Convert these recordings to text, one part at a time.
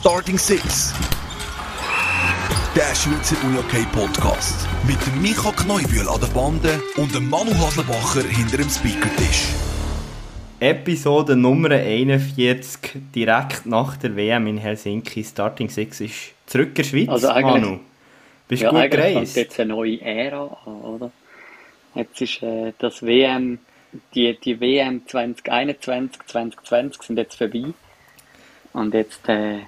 Starting Six. Der Schweizer Unihockey Podcast. Mit dem Micha Kneubühl an der Bande und dem Manu Haslebacher hinter dem Speakertisch. Episode Nummer 41, direkt nach der WM in Helsinki. Starting Six ist zurück in der Schweiz, Also eigentlich- Manu. Bist du ja, gut eigentlich gereist? jetzt eine neue Ära an, oder? Jetzt ist äh, das WM, die, die WM 2021, 2020 sind jetzt vorbei. Und jetzt äh,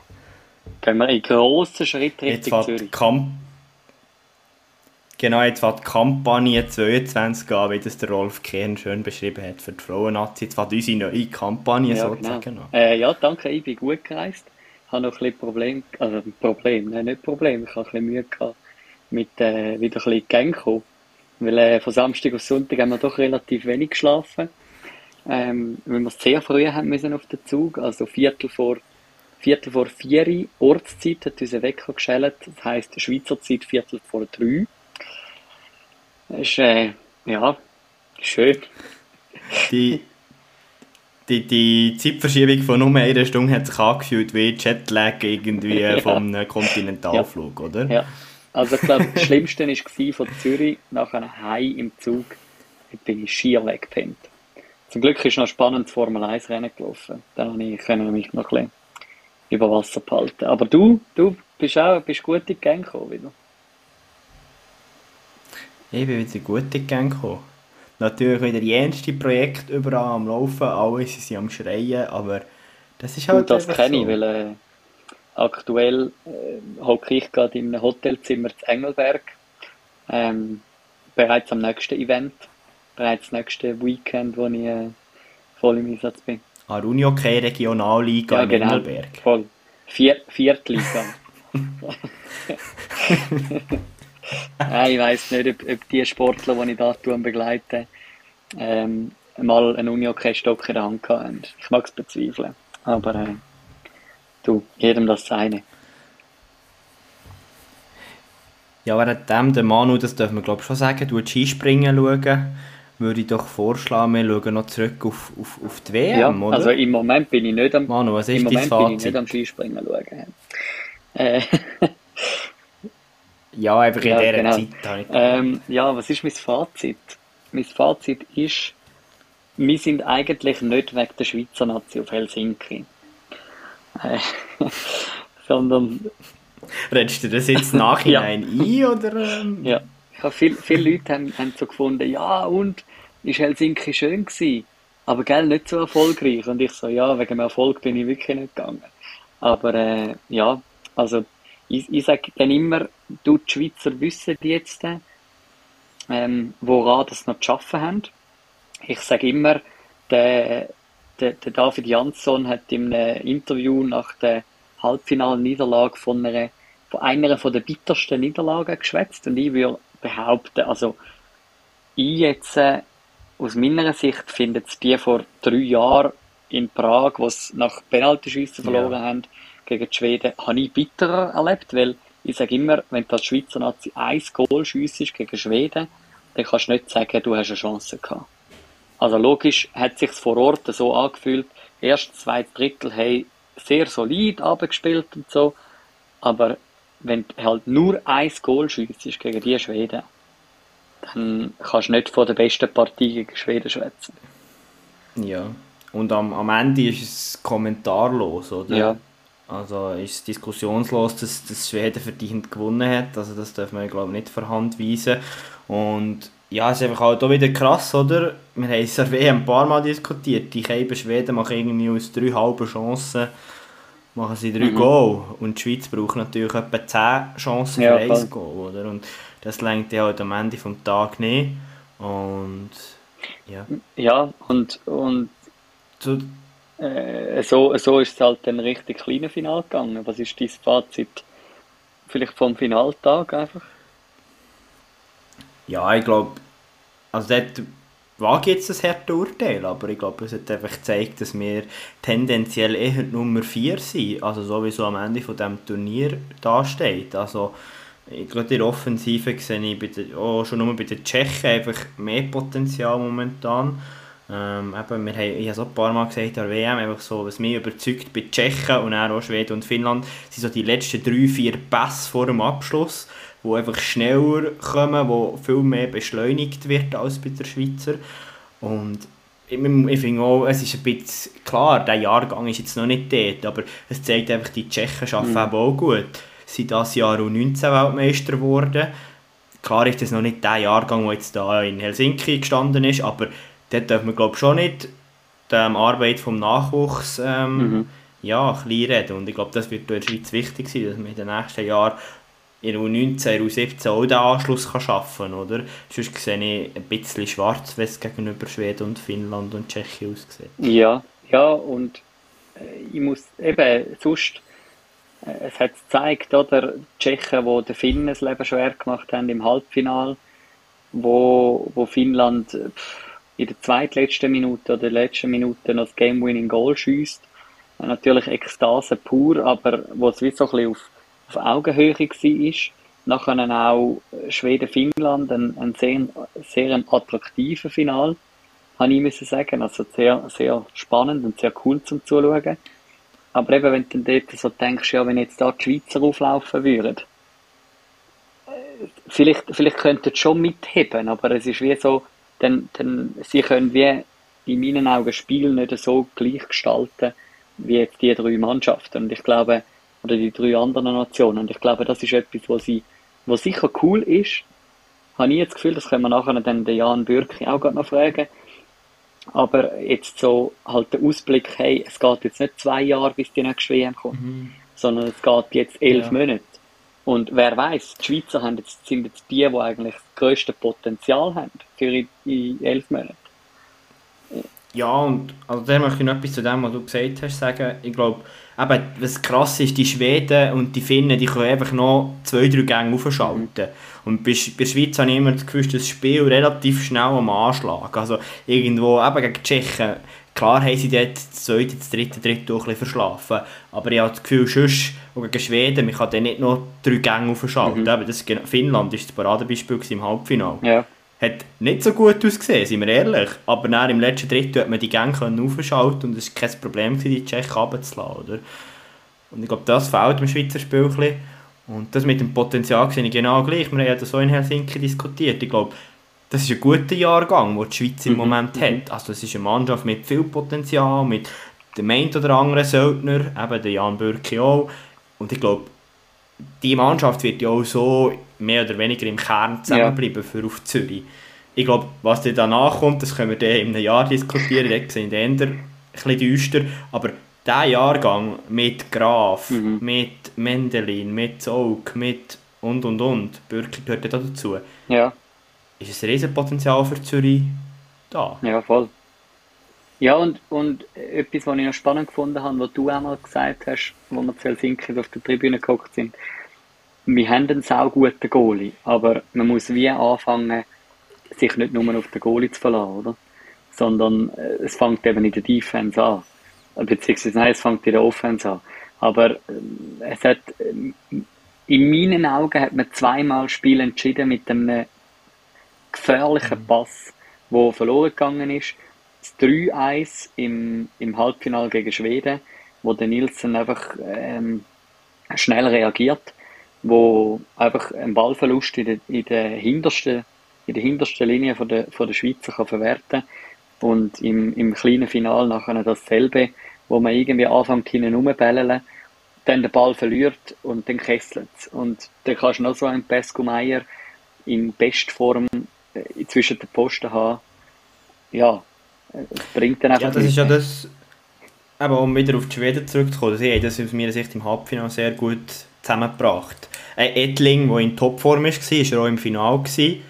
gehen wir in grossen Schritt Richtung Zürich. Kamp Genau, jetzt fährt die Kampagne 22 an, wie das der Rolf Kern schön beschrieben hat für die Frauen-Nazi. Jetzt fährt unsere neue Kampagne Ja, sozusagen genau. an. Äh, ja, danke, ich bin gut gereist. Ich habe noch ein bisschen Problem, also ein Problem, nein, nicht Problem, ich habe ein bisschen Mühe gehabt mit äh, wieder ein bisschen Gänge kommen. Weil äh, von Samstag auf Sonntag haben wir doch relativ wenig geschlafen. Ähm, weil wir sehr früh haben müssen auf den Zug, also Viertel vor, Viertel vor vier Ortszeit hat unser Wecker geschellt, das heisst Schweizer Zeit Viertel vor drei. Das ist, äh, ja, schön. Die, die, die Zeitverschiebung von nur einer Stunde hat sich angefühlt wie Jetlag irgendwie Ja. vom einem Kontinentalflug, oder? Ja, also ich glaube, das Schlimmste war von Zürich nach einem Hai im Zug, da bin ich schier weggepennt. Zum Glück ist noch ein spannendes Formel 1 Rennen gelaufen. Da konnte ich mich noch ein bisschen über Wasser behalten. Aber du, du bist auch bist gut in die Gang gekommen wieder. Ich bin wieder gut in die Gang gekommen. Natürlich wieder jenste Projekt überall am Laufen, alle sind am Schreien, aber das ist halt Und das kenne ich, so. weil äh, aktuell äh, hocke ich gerade in einem Hotelzimmer zu Engelberg. Ähm, bereits am nächsten Event, bereits nächste Weekend, wo ich äh, voll im Einsatz bin. An der Unihockey Regionalliga Ja, in genau. Engelberg. Voll. Vier, Viertliga. Nein, ich weiss nicht, ob, ob die Sportler, die ich da begleite, ähm, mal einen Unihockey-Stock in der Hand haben. Ich mag es bezweifeln. Aber äh, du, jedem das seine. Ja, währenddem der Manu, das dürfen wir glaube ich schon sagen, du Skispringen schauen, würde ich doch vorschlagen, wir schauen noch zurück auf, auf, auf die WM, Ja, oder? also im Moment bin ich nicht am, Manu, was im ist dein Moment bin ich Fazit? nicht am Skispringen schauen. Äh, Ja, einfach in Ja, dieser genau. Zeit Ähm, ja, was ist mein Fazit? Mein Fazit ist, wir sind eigentlich nicht wegen der Schweizer Nazi auf Helsinki. Äh, sondern, Redest du das jetzt nachhinein ein, oder? Ja, ich habe viel, viele Leute haben, haben so gefunden, ja, und, ist Helsinki schön gewesen? Aber gell, nicht so erfolgreich. Und ich so, ja, wegen dem Erfolg bin ich wirklich nicht gegangen. Aber, äh, ja, also, ich, ich sage dann immer, du, die Schweizer wissen jetzt, ähm, woran das noch zu arbeiten haben. Ich sage immer, der, der, der David Jansson hat in einem Interview nach der Halbfinalniederlage von einer, von einer von der bittersten Niederlagen geschwätzt und ich würde behaupten, also ich jetzt äh, aus meiner Sicht finde es die vor drei Jahren in Prag, wo sie nach Penaltyschiessen verloren Ja. haben gegen die Schweden, habe ich bitterer erlebt, weil ich sage immer, wenn du als Schweizer Nazi ein Goal schiessest gegen Schweden, dann kannst du nicht sagen, du hast eine Chance gehabt. Also logisch hat sich's vor Ort so angefühlt. Erst zwei Drittel haben sehr solid abgespielt und so. Aber wenn du halt nur ein Goal schiessest gegen die Schweden, dann kannst du nicht von der besten Partie gegen Schweden schwätzen. Ja. Und am, am Ende ist es kommentarlos, oder? Ja. Also ist es diskussionslos, dass, dass Schweden verdient gewonnen hat. Also das darf man, glaube ich, nicht Hand weisen. Und ja, es ist einfach halt auch wieder krass, oder? Wir haben es ja ein paar Mal diskutiert. Die Scheiben Schweden machen irgendwie aus drei halben Chancen machen sie drei Mhm. Goal. Und die Schweiz braucht natürlich etwa zehn Chancen Ja, für voll. ein Goal, oder? Und das lenkt ja halt am Ende vom Tag nicht. Und ja. Ja, und, und So, äh, so, so ist es halt dann richtig kleine Final gegangen. Was ist dein Fazit? Vielleicht vom Finaltag einfach? Ja, ich glaube, also dort wage jetzt ein hartes Urteil, aber ich glaube, es hat einfach gezeigt, dass wir tendenziell eher Nummer 4 sind, also sowieso am Ende von diesem Turnier dasteht. Also, ich glaube, in der Offensive sehe ich bei der, oh, schon nur bei den Tschechen einfach mehr Potenzial momentan. Ähm, eben, wir haben, ich habe es auch ein paar Mal gesagt, der WM, einfach so, was mich überzeugt bei Tschechen und auch Schweden und Finnland, sind so die letzten drei, vier Pässe vor dem Abschluss, die einfach schneller kommen, wo viel mehr beschleunigt wird als bei der Schweizer. Und ich, ich finde auch, es ist ein bisschen klar, der Jahrgang ist jetzt noch nicht dort, aber es zeigt einfach, die Tschechen arbeiten mhm. auch gut. Sind dieses Jahr U19 Weltmeister geworden. Klar ist das noch nicht der Jahrgang, der jetzt da in Helsinki gestanden ist, aber dort darf man glaube schon nicht die Arbeit vom Nachwuchs ähm, mhm. ja, klein reden. Und ich glaube, das wird in der Schweiz wichtig sein, dass man in den nächsten Jahren in U19, U17 auch den Anschluss kann schaffen kann, oder? Sonst sehe ich ein bisschen schwarz, wenn es gegenüber Schweden und Finnland und Tschechien aussieht. Ja, ja, und äh, ich muss eben, sonst, es hat gezeigt, oder, die Tschechen, die den Finnen das Leben schwer gemacht haben im Halbfinale, wo, wo Finnland in der zweitletzten Minute oder der letzten Minute noch das Game-Winning Goal schießt. Natürlich Ekstase pur, aber wo es wie so ein bisschen auf auf Augenhöhe war. Nachher auch Schweden-Finnland, ein, ein sehr, sehr attraktiver Final, habe ich müssen sagen. Also sehr, sehr spannend und sehr cool zum Zuschauen. Aber eben, wenn du dann dort so denkst, ja, wenn jetzt da die Schweizer auflaufen würden, äh, vielleicht, vielleicht könnten sie schon mitheben, aber es ist wie so, dann, dann, sie können wie in meinen Augen das Spiel nicht so gleich gestalten, wie jetzt die drei Mannschaften. Und ich glaube, oder die drei anderen Nationen. Und ich glaube, das ist etwas, was, sie, was sicher cool ist. Habe ich jetzt das Gefühl, das können wir nachher dann den Jan Bürki auch noch fragen. Aber jetzt so halt der Ausblick, hey, es geht jetzt nicht zwei Jahre, bis die nächste WM kommt, mhm. sondern es geht jetzt elf ja. Monate. Und wer weiß, die Schweizer haben jetzt, sind jetzt die, die eigentlich das grösste Potenzial haben für in elf Monaten. Ja, und also da möchte ich noch etwas zu dem, was du gesagt hast, sagen. Ich glaube, eben, was krass ist, die Schweden und die Finnen, die können einfach noch zwei, drei Gänge aufschalten. Und bei, bei der Schweiz habe ich immer das Gefühl, das Spiel relativ schnell am Anschlag. Also irgendwo, eben gegen die Tschechen, klar haben sie dort das zweite, das dritte, dritte auch ein bisschen verschlafen. Aber ich habe das Gefühl, sonst, auch gegen Schweden, man kann dann nicht noch drei Gänge aufschalten. Mhm. das, Finnland war das Paradebeispiel im Halbfinale. Ja hat nicht so gut ausgesehen, sind wir ehrlich. Aber dann im letzten Drittel hat man die Gänge aufschalten und es war kein Problem, die Tschechen runterzulassen. Oder? Und ich glaube, das fehlt im Schweizer Spiel ein bisschen. Und das mit dem Potenzial sehe ich genau gleich. Wir haben ja das so in Helsinki diskutiert. Ich glaube, das ist ein guter Jahrgang, den die Schweiz im mhm. Moment mhm. hat. Also es ist eine Mannschaft mit viel Potenzial, mit dem einen oder anderen Söldner, eben der Jan Bürki auch. Und ich glaube, die Mannschaft wird ja auch so mehr oder weniger im Kern zusammenbleiben ja. für auf Zürich. Ich glaube, was dann danach kommt, das können wir dann in einem Jahr diskutieren, da sind die Änder ein bisschen düster, aber dieser Jahrgang mit Graf, mhm. mit Mendelin, mit Zog, mit und und und, Bürki gehört da dazu. Ja. Ist ein Riesenpotenzial für Zürich da? Ja, voll. Ja, und, und etwas, was ich noch spannend gefunden habe, was du einmal gesagt hast, wo wir zu Helsinki auf der Tribüne geguckt sind, wir haben einen sau guten Goalie, aber man muss wie anfangen, sich nicht nur auf den Goalie zu verlassen, oder? Sondern äh, es fängt eben in der Defense an. Beziehungsweise, nein, es fängt in der Offense an. Aber äh, es hat, äh, in meinen Augen hat man zweimal Spiel entschieden mit einem gefährlichen mhm. Pass, der verloren gegangen ist das 3-1 im, im Halbfinale gegen Schweden, wo der Nielsen einfach ähm, schnell reagiert, wo einfach ein Ballverlust in der, in der hintersten in der hintersten Linie von der, von der Schweizer kann verwerten und im, im kleinen Final nachher dasselbe, wo man irgendwie anfängt hinten rumbellen, dann den Ball verliert und dann kesselt Und dann kannst du noch so einen Pesco Meier in Bestform äh, zwischen den Posten haben. Ja, es bringt dann einfach Ja, das ist ja das, aber um wieder auf die Schweden zurückzukommen, sie haben das aus meiner Sicht im Halbfinale sehr gut zusammengebracht. Ein Edling, der in Topform war, war auch im Finale, gewesen,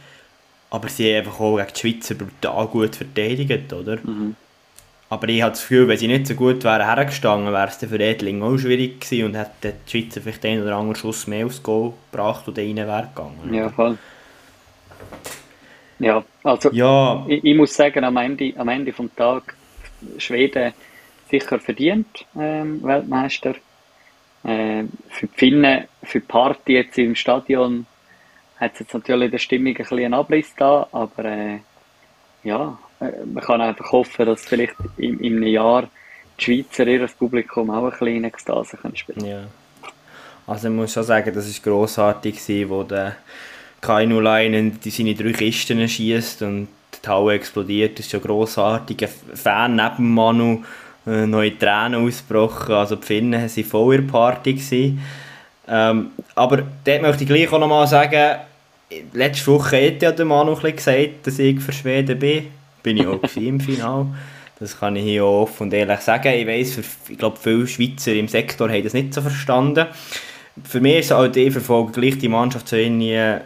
aber sie haben einfach auch gegen die Schweizer brutal gut verteidigt, oder? Mhm. Aber ich habe das Gefühl, wenn sie nicht so gut wären hergestanden, wäre es für Edling auch schwierig gewesen und hätte die Schweizer vielleicht einen oder anderen Schuss mehr aufs Goal gebracht und rein wäre gegangen. Ja, voll. Ja, also ja. Ich, ich, muss sagen, am Ende, am Ende vom Tag Schweden sicher verdient ähm, Weltmeister. Äh, für die Finnen, für die Party jetzt im Stadion hat es jetzt natürlich der Stimmung ein bisschen einen Abriss da, aber äh, ja, äh, man kann einfach hoffen, dass vielleicht in, in einem Jahr die Schweizer ihr Publikum auch ein bisschen in Ekstase können spielen Ja. Also ich muss schon sagen, das war grossartig, wo der Kainu Leinen seine drei Kisten schießt und die Halle explodiert. Das ist schon grossartig. Ein Fan neben Manu äh, neue Tränen ausgebrochen. Also die Finnen waren voll in der Party. Ähm, aber dort möchte ich gleich auch nochmal sagen, letzte Woche hat ja der Manu gesagt, dass ich für Schweden bin. Bin ich auch im Finale. Das kann ich hier auch offen und ehrlich sagen. Ich weiss, ich glaube, viele Schweizer im Sektor haben das nicht so verstanden. Für mich ist es halt, ich verfolge gleich die Mannschaft so irgendwie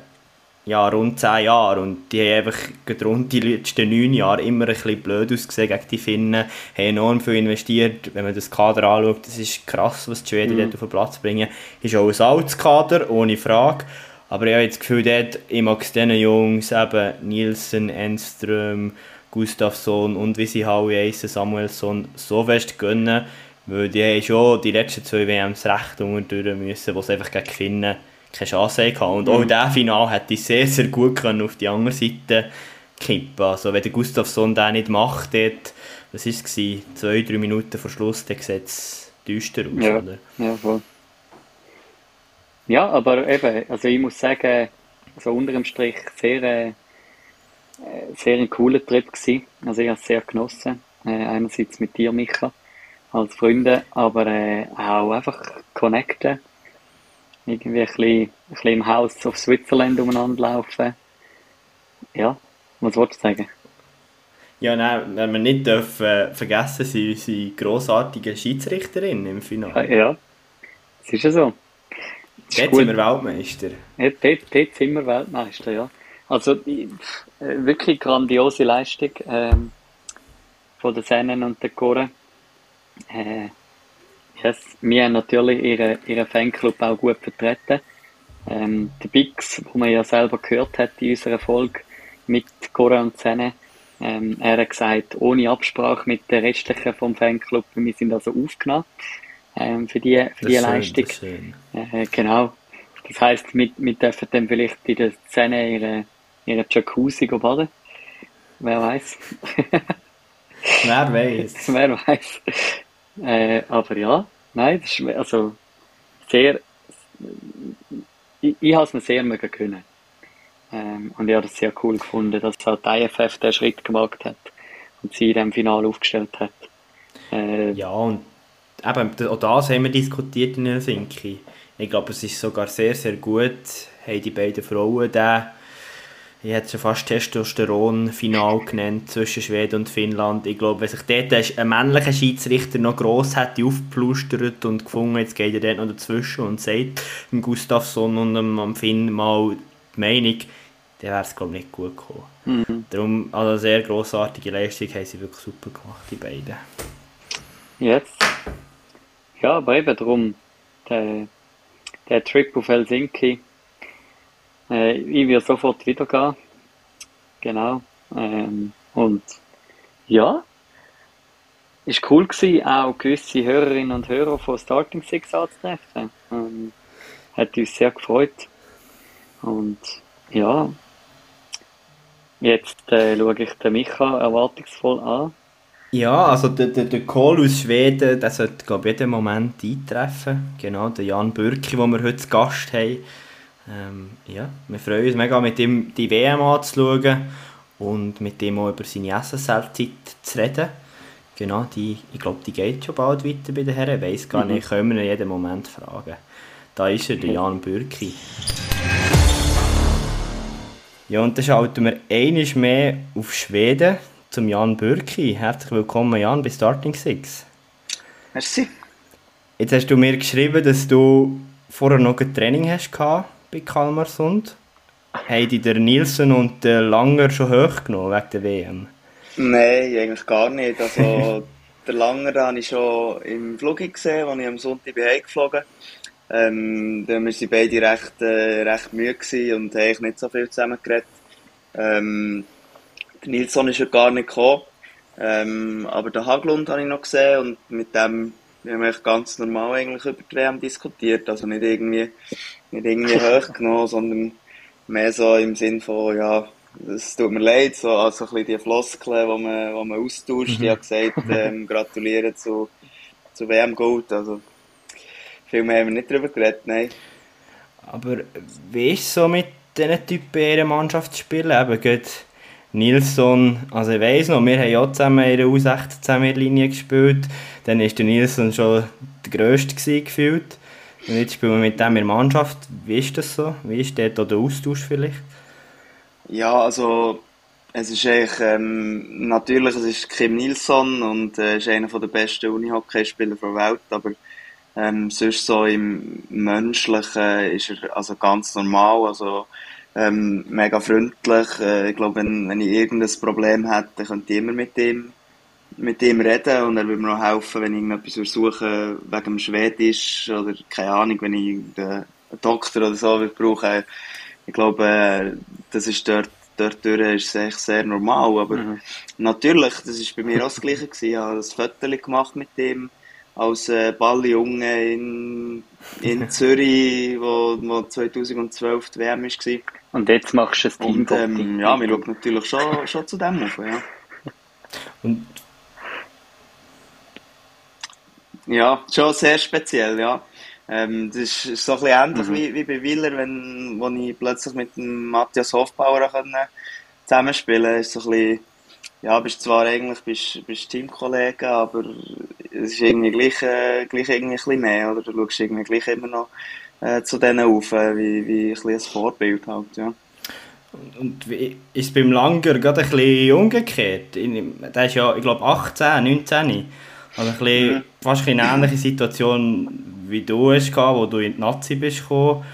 ja, rund 10 Jahre. Und die haben einfach rund die letzten 9 Jahre immer ein bisschen blöd ausgesehen gegen die Finnen, haben enorm viel investiert, wenn man das Kader anschaut, das ist krass, was die Schweden mhm. dort auf den Platz bringen, ist auch ein altes Kader, ohne Frage, aber ich habe das Gefühl, dort, ich mag es diesen Jungs, eben Nielsen, Enström, Gustafsson und wie sie alle heissen, Samuelsson, so fest gönnen, weil die haben schon die letzten zwei WMs recht unterdurch müssen, wo sie einfach gegen Finnen keine Chance hatten. Und auch mhm. dieser Final hätte ich sehr, sehr gut können auf die andere Seite kippen Also wenn der Gustafsson das nicht macht, dort, was war es, zwei, drei Minuten vor Schluss, dann sieht es düster aus, ja. oder? Ja, voll. Ja, aber eben, also ich muss sagen, so unter dem Strich sehr, äh, sehr ein cooler Trip gewesen. Also ich habe es sehr genossen. Äh, einerseits mit dir, Micha, als Freunde, aber äh, auch einfach connecten irgendwie ein bisschen, ein bisschen im Haus of Switzerland umeinander laufen. Ja, was wolltest du sagen? Ja, nein, wenn wir nicht dürfen, äh, vergessen, sind unsere grossartige Schiedsrichterin im Finale. Ja, das ist ja so. dort sind wir Weltmeister. Ja, dort, dort sind wir Weltmeister, ja. Also äh, wirklich grandiose Leistung ähm, von den Sennen und der Chore. Äh, Yes, wir haben natürlich ihren, ihren Fanclub auch gut vertreten. Ähm, der Bix, wo man ja selber gehört hat in unserer Folge mit Cora und Zene, ähm, er hat gesagt, ohne Absprache mit den restlichen vom Fanclub, wir sind also aufgenommen ähm, für die, für die Leistung. Schön, äh, genau. Das heisst, wir, wir dürfen dann vielleicht in der Szene ihre, ihre Jacuzzi baden. Wer weiß. Wer weiß. Wer weiß. Äh, aber ja, nein, das ist also sehr, ich, ich habe es mir sehr mögen können. Ähm, und ich habe das sehr cool gefunden, dass auch die IFF den Schritt gemacht hat und sie in diesem Finale aufgestellt hat. Äh, ja, und eben, auch das haben wir diskutiert in Helsinki. Ich glaube, es ist sogar sehr, sehr gut, haben die beiden Frauen da ich hätte schon fast Testosteron-Final genannt zwischen Schweden und Finnland. Ich glaube, wenn sich dort ein männlicher Schiedsrichter noch gross hätte aufgeplustert und gefunden, jetzt geht er dort noch dazwischen und sagt dem Gustafsson und dem Finn mal die Meinung, dann wäre es glaube ich nicht gut gekommen. Mhm. Darum, also eine sehr grossartige Leistung haben sie wirklich super gemacht, die beiden. Jetzt. Ja, aber eben darum, der, der Trip auf Helsinki, äh, ich will sofort wieder gehen. Genau. Ähm, und ja, ist cool gewesen, auch gewisse Hörerinnen und Hörer von Starting Six anzutreffen. Ähm, hat uns sehr gefreut. Und ja, jetzt äh, schaue ich den Micha erwartungsvoll an. Ja, also der, der, der Call aus Schweden, der sollte, glaube ich, jeden Moment eintreffen. Genau, der Jan Bürki, den wir heute zu Gast haben. Ähm, ja, wir freuen uns mega, mit ihm die WM anzuschauen und mit ihm auch über seine SSL-Zeit zu reden. Genau, die, ich glaube, die geht schon bald weiter bei den Herren. Ich weiss gar mhm. nicht, können wir ihn jeden Moment fragen. Da ist er, der Jan Bürki. Ja, und dann schalten wir einiges mehr auf Schweden zum Jan Bürki. Herzlich willkommen, Jan, bei Starting Six. Merci. Jetzt hast du mir geschrieben, dass du vorher noch ein Training hast gehabt bei Kalmarsund. Haben die der Nielsen und der Langer schon hochgenommen wegen der WM? Nein, eigentlich gar nicht. Also, der Langer habe ich schon im Flug gesehen, als ich am Sonntag bin heimgeflogen ähm, Da waren sie beide recht, äh, recht müde und haben nicht so viel zusammen geredet. Ähm, der Nilsson ist ja gar nicht gekommen. Ähm, aber den Haglund habe ich noch gesehen und mit dem haben wir ganz normal eigentlich über die WM diskutiert. Also nicht irgendwie nicht irgendwie hochgenommen, sondern mehr so im Sinn von, ja, es tut mir leid, so, also ein bisschen die Floskeln, die man, die man austauscht. Mhm. Ich habe gesagt, ähm, gratulieren zu, zu WM Gold. Also, viel mehr haben wir nicht darüber geredet, nein. Aber wie ist es so mit diesen Typen in ihrer Mannschaft zu spielen? Eben geht Nilsson, also ich weiss noch, wir haben ja zusammen in der U16-Linie gespielt. Dann war der Nilsson schon der Grösste gefühlt. Und jetzt spielen wir mit dem in der Mannschaft. Wie ist das so? Wie ist dort der Austausch vielleicht? Ja, also es ist eigentlich, ähm, natürlich, es ist Kim Nilsson und äh, ist einer der besten Unihockeyspieler der Welt, aber ähm, sonst so im Menschlichen ist er also ganz normal, also ähm, mega freundlich. Äh, ich glaube, wenn, wenn ich irgendein Problem hätte, könnte ich immer mit ihm, mit ihm reden und er würde mir auch helfen, wenn ich irgendetwas suche wegen dem Schwedisch oder keine Ahnung, wenn ich einen Doktor oder so brauche. Ich glaube, äh, das ist dort dort ist es echt sehr normal, aber mhm. natürlich, das ist bei mir auch das Gleiche gewesen. Ich habe ein Foto gemacht mit ihm als äh, Balljunge in, in Zürich, wo, wo 2012 die WM war. Und jetzt machst du ein Team. Und, ähm, ja, wir schauen natürlich schon, schon zu dem auf, ja. Und ja, schon sehr speziell, ja. Ähm, das ist so ein bisschen ähnlich mhm. wie, wie bei Willer, wenn, wo ich plötzlich mit dem Matthias Hofbauer zusammenspielen konnte. Ist so ein bisschen, ja, bist zwar eigentlich bist, bist Teamkollege, aber es ist irgendwie gleich, äh, gleich irgendwie ein bisschen mehr, oder? Du schaust irgendwie gleich immer noch äh, zu denen auf, äh, wie, wie ein, bisschen ein Vorbild halt, ja. Und wie ist es beim Langer gerade ein bisschen umgekehrt? Der ist ja, ich glaube, 18, 19. Also ein bisschen, mhm. fast eine ähnliche Situation wie du hast, wo du in die Nazi bist gekommen.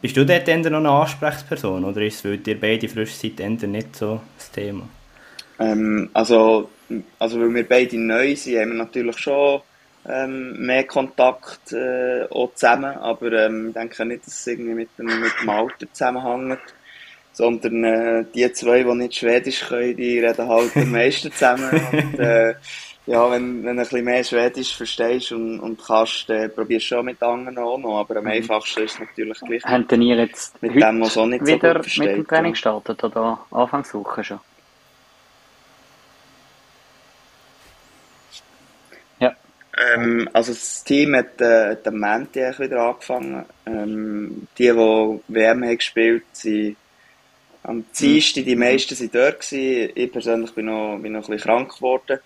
Bist du dort noch eine Ansprechperson oder ist es, weil ihr beide frisch seid, nicht so das Thema? Ähm, also, also, weil wir beide neu sind, haben wir natürlich schon ähm, mehr Kontakt äh, auch zusammen, aber ähm, ich denke nicht, dass es irgendwie mit dem, mit dem Alter zusammenhängt, sondern äh, die zwei, die nicht Schwedisch können, die reden halt am meisten zusammen und äh, ja, wenn, wenn du ein bisschen mehr Schwedisch verstehst und, und kannst, dann probierst du schon mit anderen auch noch, aber am mhm. einfachsten ist es natürlich gleich. Habt ihr jetzt mit dem, was auch nicht wieder so versteht, mit dem Training gestartet oder Anfangswoche schon? Ähm, also das Team hat, äh, am Montag wieder angefangen. Ähm, die, die WM haben gespielt haben, am Dienstag, die mhm. meisten waren dort gewesen. Ich persönlich bin noch, bin noch ein bisschen krank geworden.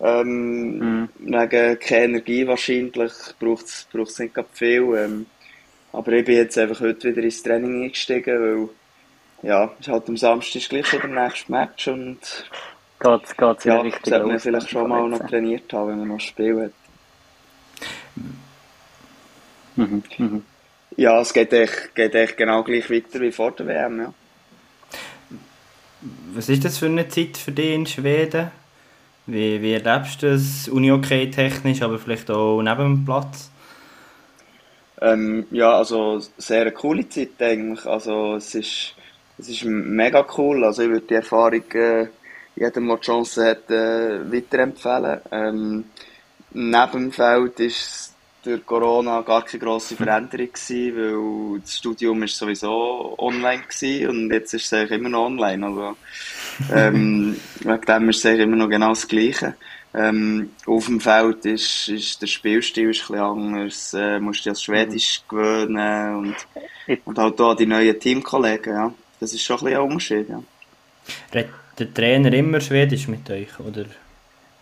Ähm, mhm. Wegen keine Energie wahrscheinlich, braucht es nicht viel. Ähm, aber ich bin jetzt einfach heute wieder ins Training eingestiegen, weil ja, ist halt am Samstag ist gleich schon der nächste Match und geht's, geht's ja, richtig sollte man vielleicht schon mal noch trainiert haben, wenn man noch Spiel hat. Mhm. Mhm. Ja, es geht echt, geht echt genau gleich weiter wie vor der WM, ja. Was ist das für eine Zeit für dich in Schweden? Wie, wie erlebst du das Uni-Hockey technisch, aber vielleicht auch neben dem Platz? Ähm, ja, also sehr eine coole Zeit eigentlich. Also es ist, es ist mega cool. Also ich würde die Erfahrung äh, jedem, der die Chance hat, äh, weiterempfehlen. Ähm, neben dem Feld ist es durch Corona gar keine grosse Veränderung gewesen, weil das Studium ist sowieso online gewesen und jetzt ist es eigentlich immer noch online. Also ähm, wegen dem ist es immer noch genau das Gleiche. Ähm, auf dem Feld ist, ist der Spielstil ist ein anders, äh, musst dich als Schwedisch mhm. gewöhnen und, und halt auch die neuen Teamkollegen, ja. Das ist schon ein bisschen ein Unterschied, ja. Redet der Trainer immer Schwedisch mit euch, oder?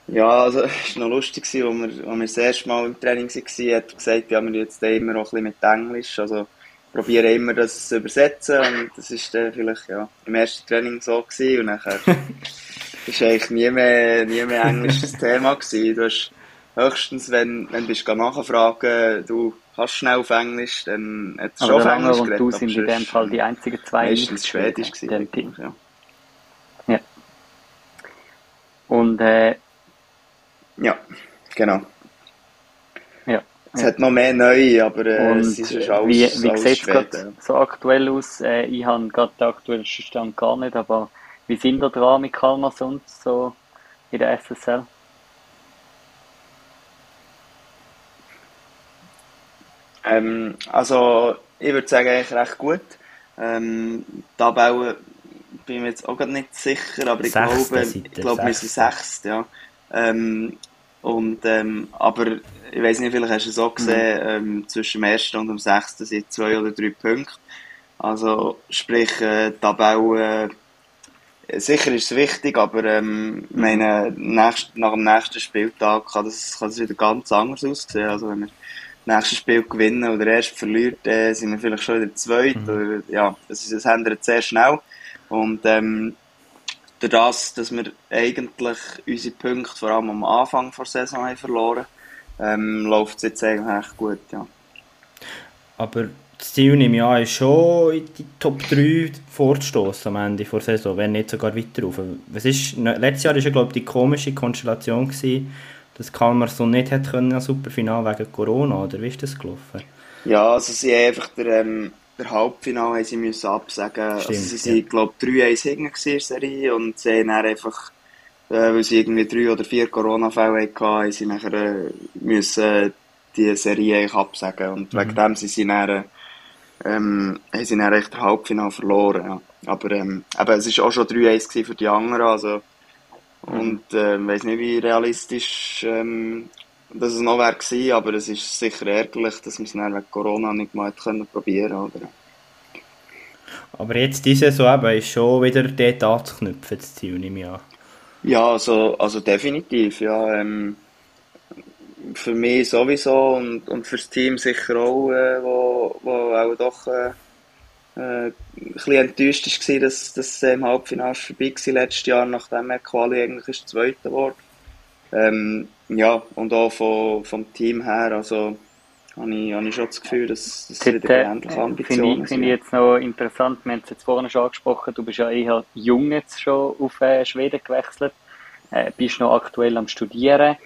Ja, also, es war noch lustig, als wir, als wir das erste Mal im Training waren, hat er gesagt, ja, wir jetzt immer auch ein bisschen mit Englisch, also, probiere immer das zu übersetzen und das ist dann vielleicht ja, im ersten Training so gewesen und nachher ist eigentlich nie mehr, nie mehr Englisch das Thema gewesen. Du hast höchstens, wenn, wenn du nachfragen du kannst schnell auf Englisch, dann hat es schon auf Englisch geredet. du sind in dem Fall die einzigen zwei Meistens Schwedisch gewesen. Team. Ja. ja. Und äh, ja, genau. Es hat noch mehr neue, aber äh, es ist alles, Wie, wie sieht es gerade so aktuell aus? Äh, ich habe gerade den aktuellen Stand gar nicht, aber wie sind wir dran mit Kalmarsund so in der SSL? Ähm, also, ich würde sagen, eigentlich recht gut. Ähm, die Tabelle bin mir jetzt auch gerade nicht sicher, aber ich Sechste glaube, ich glaube, wir sind sechst, ja. Ähm, und, ähm, aber ich weiß nicht, vielleicht hast du es auch gesehen, ähm, zwischen dem ersten und dem sechsten sind zwei oder drei Punkte. Also, sprich, äh, die Tabelle, äh, sicher ist es wichtig, aber ähm, ich meine, nächst, nach dem nächsten Spieltag kann das, kann das wieder ganz anders aussehen. Also, wenn wir das nächste Spiel gewinnen oder erst verliert, äh, sind wir vielleicht schon wieder zweit. Oder, ja, das, ist, das ändert sehr schnell. Und ähm, durch das, dass wir eigentlich unsere Punkte vor allem am Anfang der Saison haben verloren, ähm, läuft es jetzt eigentlich gut, ja. Aber das Ziel im Jahr ist schon in die Top 3 vorzustoßen am Ende der Saison, wenn nicht sogar weiter rauf. Was ist, ne, letztes Jahr war ja, glaube ich, die komische Konstellation, gewesen, dass so nicht hätte können als Superfinal wegen Corona, oder wie ist das gelaufen? Ja, also sie haben einfach der, ähm, der Halbfinale haben sie müssen absagen. also Stimmt, sie sind, ja. glaube ich, 3-1 hinten in Serie und sie haben dann einfach, äh, weil sie irgendwie drei oder vier Corona-Fälle hatten, haben sie nachher äh, müssen die Serie absagen und Mhm. wegen dem sind sie dann, ähm, haben sie dann echt das Halbfinale verloren. Ja. Aber ähm, eben, es war auch schon 3-1 gewesen für die anderen, also und äh, ich weiß nicht, wie realistisch ähm, dass es noch wäre gewesen, aber es ist sicher ärgerlich, dass wir es dann wegen Corona nicht mal können probieren oder? Aber jetzt diese Saison eben ist schon wieder dort anzuknüpfen, das Ziel im Jahr. Ja, also, also definitiv, ja. Ähm, für mich sowieso und, und fürs Team sicher auch, äh, wo, wo auch doch äh, äh, ein bisschen enttäuscht war, dass das im Halbfinale vorbei war letztes Jahr, nachdem er Quali eigentlich ist Zweiter geworden. Ähm, ja, und auch von, vom Team her, also habe ich, habe ich schon das Gefühl, dass das wieder äh, ähnliche Finde Ambitionen ich, finde ich jetzt noch interessant, wir haben es jetzt vorhin schon angesprochen, du bist ja eher jung jetzt schon auf äh, Schweden gewechselt, äh, bist noch aktuell am Studieren,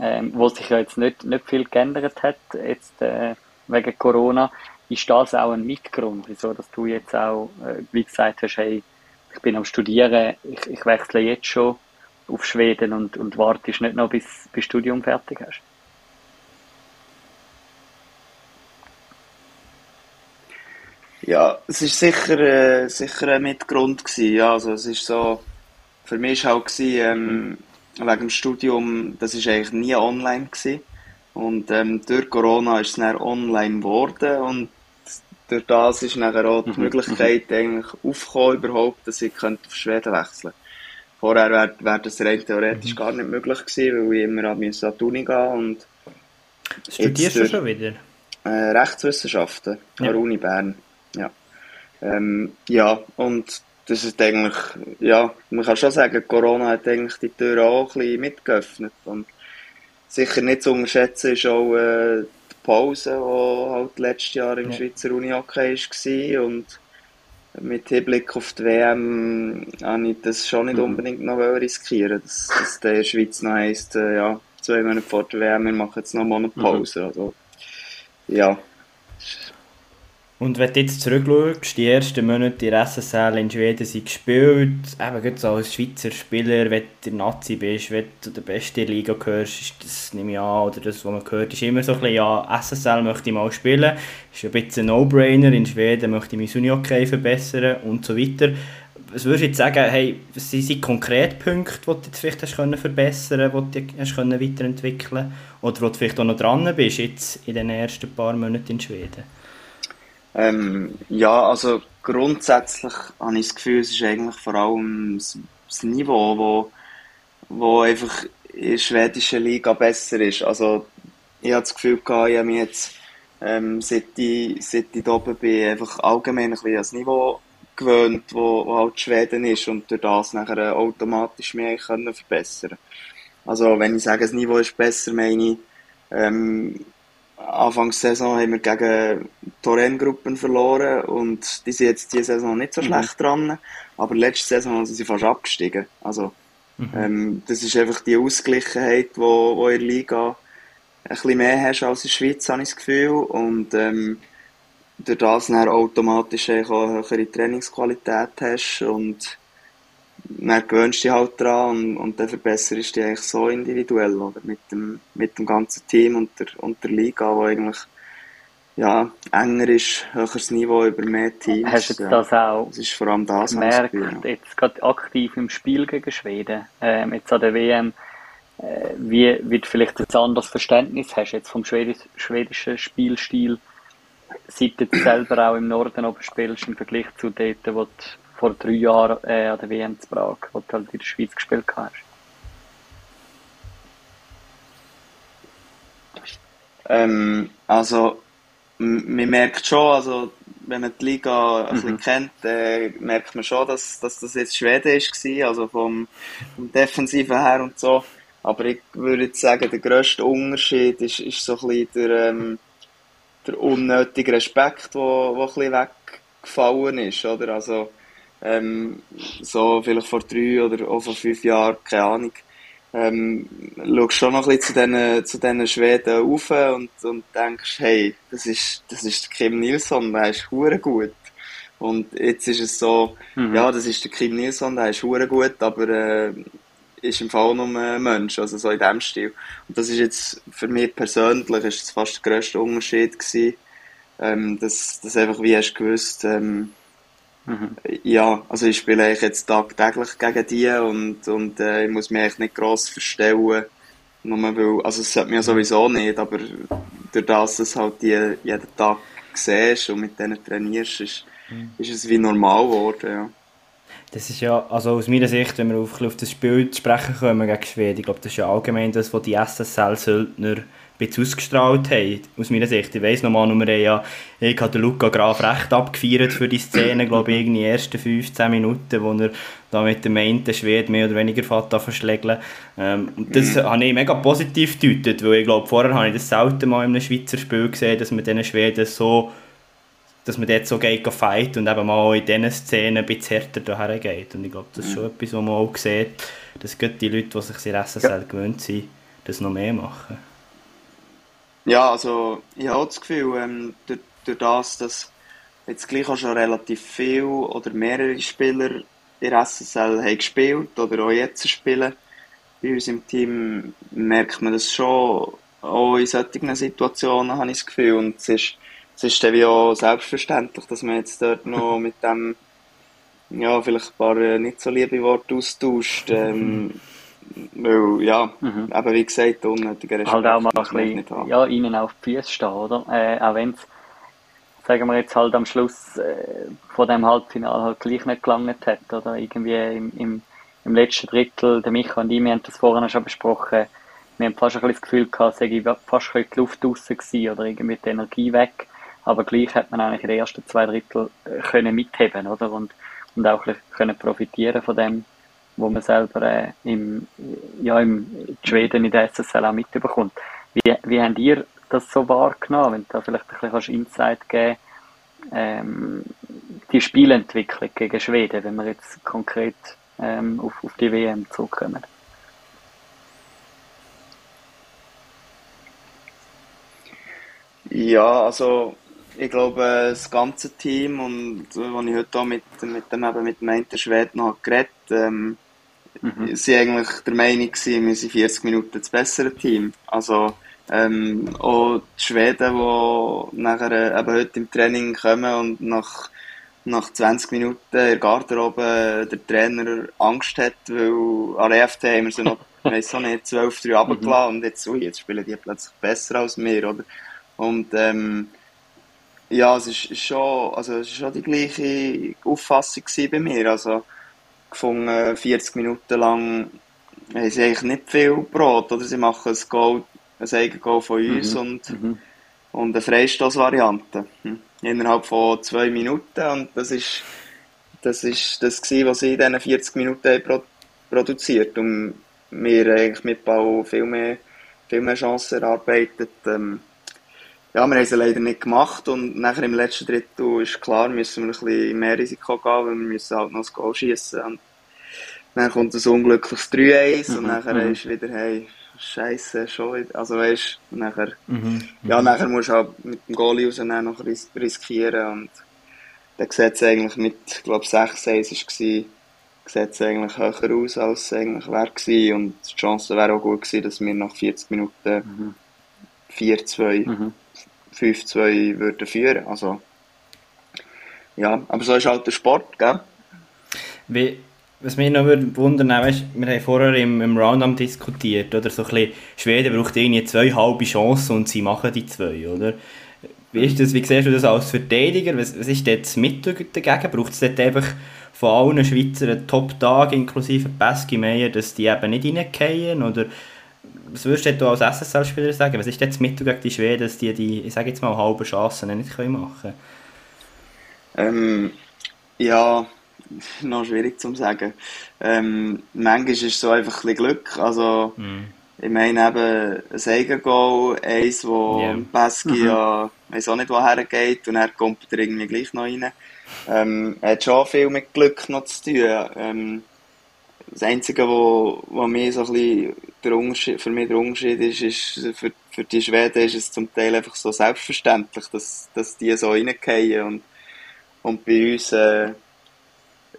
ähm, wo sich ja jetzt nicht, nicht viel geändert hat, jetzt äh, wegen Corona. Ist das auch ein Mitgrund, wieso dass du jetzt auch, äh, wie gesagt hast, hey, ich bin am Studieren, ich, ich wechsle jetzt schon auf Schweden und, und wartest nicht noch bis bis Studium fertig hast? Ja, es ist sicher, äh, sicher ein Mitgrund gewesen, ja, also es ist so, für mich war halt gewesen, ähm, wegen dem Studium, das ist eigentlich nie online gewesen. Und ähm, durch Corona ist es dann online geworden und durch das ist nachher auch die Möglichkeit eigentlich aufgekommen überhaupt, dass ich könnte auf Schweden wechseln Vorher wäre wär das rein theoretisch gar nicht möglich gewesen, weil ich immer an die Uni gehen und Studierst du durch- schon wieder? äh, Rechtswissenschaften Ja. an der Uni Bern. Ja. Ähm, ja, und das ist eigentlich, ja, man kann schon sagen, Corona hat eigentlich die Tür auch ein bisschen mitgeöffnet. Und sicher nicht zu unterschätzen ist auch äh, die Pause, die halt letztes Jahr im Ja. Schweizer Unihockey war. Und mit Hinblick auf die WM habe ich das schon nicht unbedingt noch riskieren dass, dass der Schweiz noch heisst, äh, ja, zwei Monate vor der WM, wir machen jetzt noch mal eine Pause. Also, ja, Und wenn du jetzt zurückschaust, die ersten Monate in der SSL in Schweden sind gespielt, eben gerade so als Schweizer Spieler, wenn du Nazi bist, wenn du der beste Liga gehörst, ist das nicht mehr an, oder das, was man hört, ist immer so ein bisschen, ja, SSL möchte ich mal spielen, ist ein bisschen ein No-Brainer, in Schweden möchte ich mein Unihockey verbessern und so weiter. Was würdest du jetzt sagen, hey, was sind die konkreten Punkte, die du jetzt vielleicht hast können verbessern die du hast können weiterentwickeln oder wo du vielleicht auch noch dran bist, jetzt in den ersten paar Monaten in Schweden? Ähm, ja, also grundsätzlich habe ich das Gefühl, es ist eigentlich vor allem das, Niveau, wo, wo einfach in der schwedischen Liga besser ist. Also ich habe das Gefühl ich habe mich jetzt, ähm, seit ich, seit ich da oben bin, einfach allgemein ein bisschen an das Niveau gewöhnt, wo, wo halt Schweden ist und durch das nachher automatisch mehr können verbessern. Also wenn ich sage, das Niveau ist besser, meine ich, ähm, Anfangs Saison haben wir gegen Torren-Gruppen verloren und die sind jetzt diese Saison nicht so schlecht dran, aber letzte Saison sind sie fast abgestiegen. Also ähm, das ist einfach die Ausgleichheit, wo, wo in der Liga ein bisschen mehr hast als in der Schweiz, habe ich das Gefühl. Und ähm, durch das dann automatisch auch eine höhere Trainingsqualität hast und dann gewöhnst du dich halt dran und, und dann verbesserst du dich eigentlich so individuell, oder? Mit dem, mit dem ganzen Team und der, und der Liga, wo eigentlich ja, enger ist, höheres Niveau über mehr Teams. Hast du ja. das auch Das ist vor allem das, gemerkt, Gefühl, ja. jetzt gerade aktiv im Spiel gegen Schweden, ähm, jetzt an der WM, äh, wie, wie du vielleicht ein anderes Verständnis hast jetzt vom schwedisch, schwedischen Spielstil, seit du selber auch im Norden oben spielst, im Vergleich zu dort, wo du vor drei Jahren äh, an der WM zu Prag, wo du halt in der Schweiz gespielt hast. Ähm, also, man merkt schon, also, wenn man die Liga ein bisschen kennt, äh, merkt man schon, dass, dass das jetzt Schweden war, also vom, vom Defensiven her und so. Aber ich würde jetzt sagen, der grösste Unterschied ist, ist so ein bisschen der, ähm, der unnötige Respekt, der wo, wo ein bisschen weggefallen ist, oder? Also, ähm, so vielleicht vor drei oder auch vor fünf Jahren, keine Ahnung, ähm, schaust schon noch ein bisschen zu diesen, zu diesen Schweden rauf und, und denkst, hey, das ist, das ist der Kim Nilsson, der ist hure gut. Und jetzt ist es so, ja, das ist der Kim Nilsson, der ist hure gut, aber äh, ist im Fall nur ein Mensch, also so in dem Stil. Und das ist jetzt für mich persönlich ist das fast der grösste Unterschied gewesen, ähm, dass, dass einfach wie hast du gewusst, ähm, ja, also ich spiele eigentlich jetzt tagtäglich gegen die und, und äh, ich muss mich eigentlich nicht gross verstellen. Nur weil, also es sollte mir ja sowieso nicht, aber durch das, dass halt die jeden Tag siehst und mit denen trainierst, ist, ist es wie normal geworden, ja. Das ist ja, also aus meiner Sicht, wenn wir auf, auf das Spiel zu sprechen kommen gegen Schweden, ich glaube, das ist ja allgemein das, was die SSL-Söldner bisschen ausgestrahlt haben, aus meiner Sicht. Ich weiss noch mal, wir haben ja, ich habe Luca Graf recht abgefeiert für die Szene, glaube ich, in den ersten 15 Minuten, wo er da mit dem einen Schweden mehr oder weniger fährt verschlägeln. Ähm, das habe ich mega positiv gedeutet, weil ich glaube, vorher habe ich das selten mal in einem Schweizer Spiel gesehen, dass man diesen Schweden so dass man dort so geht fight und eben mal in diesen Szenen ein bisschen härter daher geht. Und ich glaube, das ist schon etwas, was man auch sieht, dass gerade die Leute, die sich in SSL gewöhnt sind, das noch mehr machen. Ja, also ich habe das Gefühl, ähm, durch, durch das, dass jetzt gleich auch schon relativ viel oder mehrere Spieler in der SSL haben gespielt oder auch jetzt spielen bei uns im Team, merkt man das schon auch in solchen Situationen, habe ich das Gefühl. Und es ist, es ist dann wie auch selbstverständlich, dass man jetzt dort noch mit dem, ja, vielleicht ein paar äh, nicht so liebe Worte austauscht. Ähm, weil, ja, eben wie gesagt, unnötiger Respekt halt auch mal ein bisschen, ja, ihnen auf die Füße stehen, oder? Äh, auch wenn es, sagen wir jetzt halt am Schluss äh, von dem Halbfinale halt gleich nicht gelangt hat, oder? Irgendwie im, im, im letzten Drittel, der Micha und ich, wir haben das vorhin schon besprochen, wir haben fast ein bisschen das Gefühl gehabt, sei fast ein bisschen die Luft draussen gewesen oder irgendwie die Energie weg, aber gleich hat man eigentlich in den ersten zwei Drittel äh, können mitheben, oder? Und, und auch ein bisschen können profitieren von dem, wo man selber äh, im, ja, im Schweden in der SSL auch mitbekommt. Wie, wie habt ihr das so wahrgenommen? Wenn du da vielleicht ein bisschen kannst Insight geben ähm, die Spielentwicklung gegen Schweden, wenn wir jetzt konkret ähm, auf, auf die WM zurückkommen. Ja, also ich glaube, das ganze Team und äh, als ich heute auch mit, mit dem, eben mit dem Schweden noch geredet ähm, sie eigentlich der Meinung gewesen, wir sind 40 Minuten das bessere Team. Also ähm, auch die Schweden, die nachher äh, eben heute im Training kommen und nach, nach 20 Minuten in der Garderobe der Trainer Angst hat, weil an der EFT haben wir sie noch, weiss auch nicht, 12-3 runtergelassen und jetzt, ui, jetzt spielen die plötzlich besser als wir, oder? Und ähm, ja, es ist ist schon, also es ist schon die gleiche Auffassung bei mir. Also gefunden, 40 Minuten lang haben sie eigentlich nicht viel Brot, oder? Sie machen ein Goal, ein Eigengoal von uns und, und eine Freistoßvariante. Hm. Innerhalb von zwei Minuten und das ist das ist das gewesen, was sie in diesen 40 Minuten pro produziert und wir eigentlich mit Ball viel mehr, viel mehr Chancen erarbeitet. Ähm, ja, wir haben sie leider nicht gemacht und nachher im letzten Drittel ist klar, müssen wir ein bisschen mehr Risiko gehen, weil wir müssen halt noch das Goal schiessen. Und dann kommt ein unglückliches 3-1 und nachher ist wieder, hey, Scheiße, schon wieder. Also weißt du, nachher, ja, nachher musst du halt mit dem Goalie rausnehmen, noch ris riskieren und dann sieht es eigentlich mit, ich glaube 6-1 war es, sieht es eigentlich höher aus, als es eigentlich wäre und die Chance wäre auch gut gewesen, dass wir nach 40 Minuten 4-2 5-2 würden führen. Also, ja, aber so ist halt der Sport, gell? Wie, was mich noch wundern weißt, wir haben vorher im, im Roundup diskutiert, oder so ein bisschen, Schweden braucht irgendwie zwei halbe Chancen und sie machen die zwei, oder? Wie, ist das, wie siehst du das als Verteidiger? Was, was ist dort das Mittel dagegen? Braucht es dort einfach von allen Schweizer einen Top-Tag, inklusive Pesky Meyer, dass die eben nicht reingehen? Oder was würdest du als SSL-Spieler sagen? Was ist jetzt Mittel gegen die Schweden, dass die, die ich sage jetzt mal, halbe Chancen nicht machen können? Ähm, ja, noch schwierig zu sagen. Ähm, manchmal ist es so einfach ein bisschen Glück. Also, mm. ich meine eben ein Eigengoal, eins, wo yeah. Pesky mhm. ja, weiß auch nicht, woher geht und er kommt er irgendwie gleich noch rein. Ähm, hat schon viel mit Glück noch zu tun. Ähm, das Einzige, wo, wo mir so ein bisschen der Unterschied, für mich der Unterschied ist, ist für, für die Schweden ist es zum Teil einfach so selbstverständlich, dass, dass die so reingehen und, und bei uns, äh,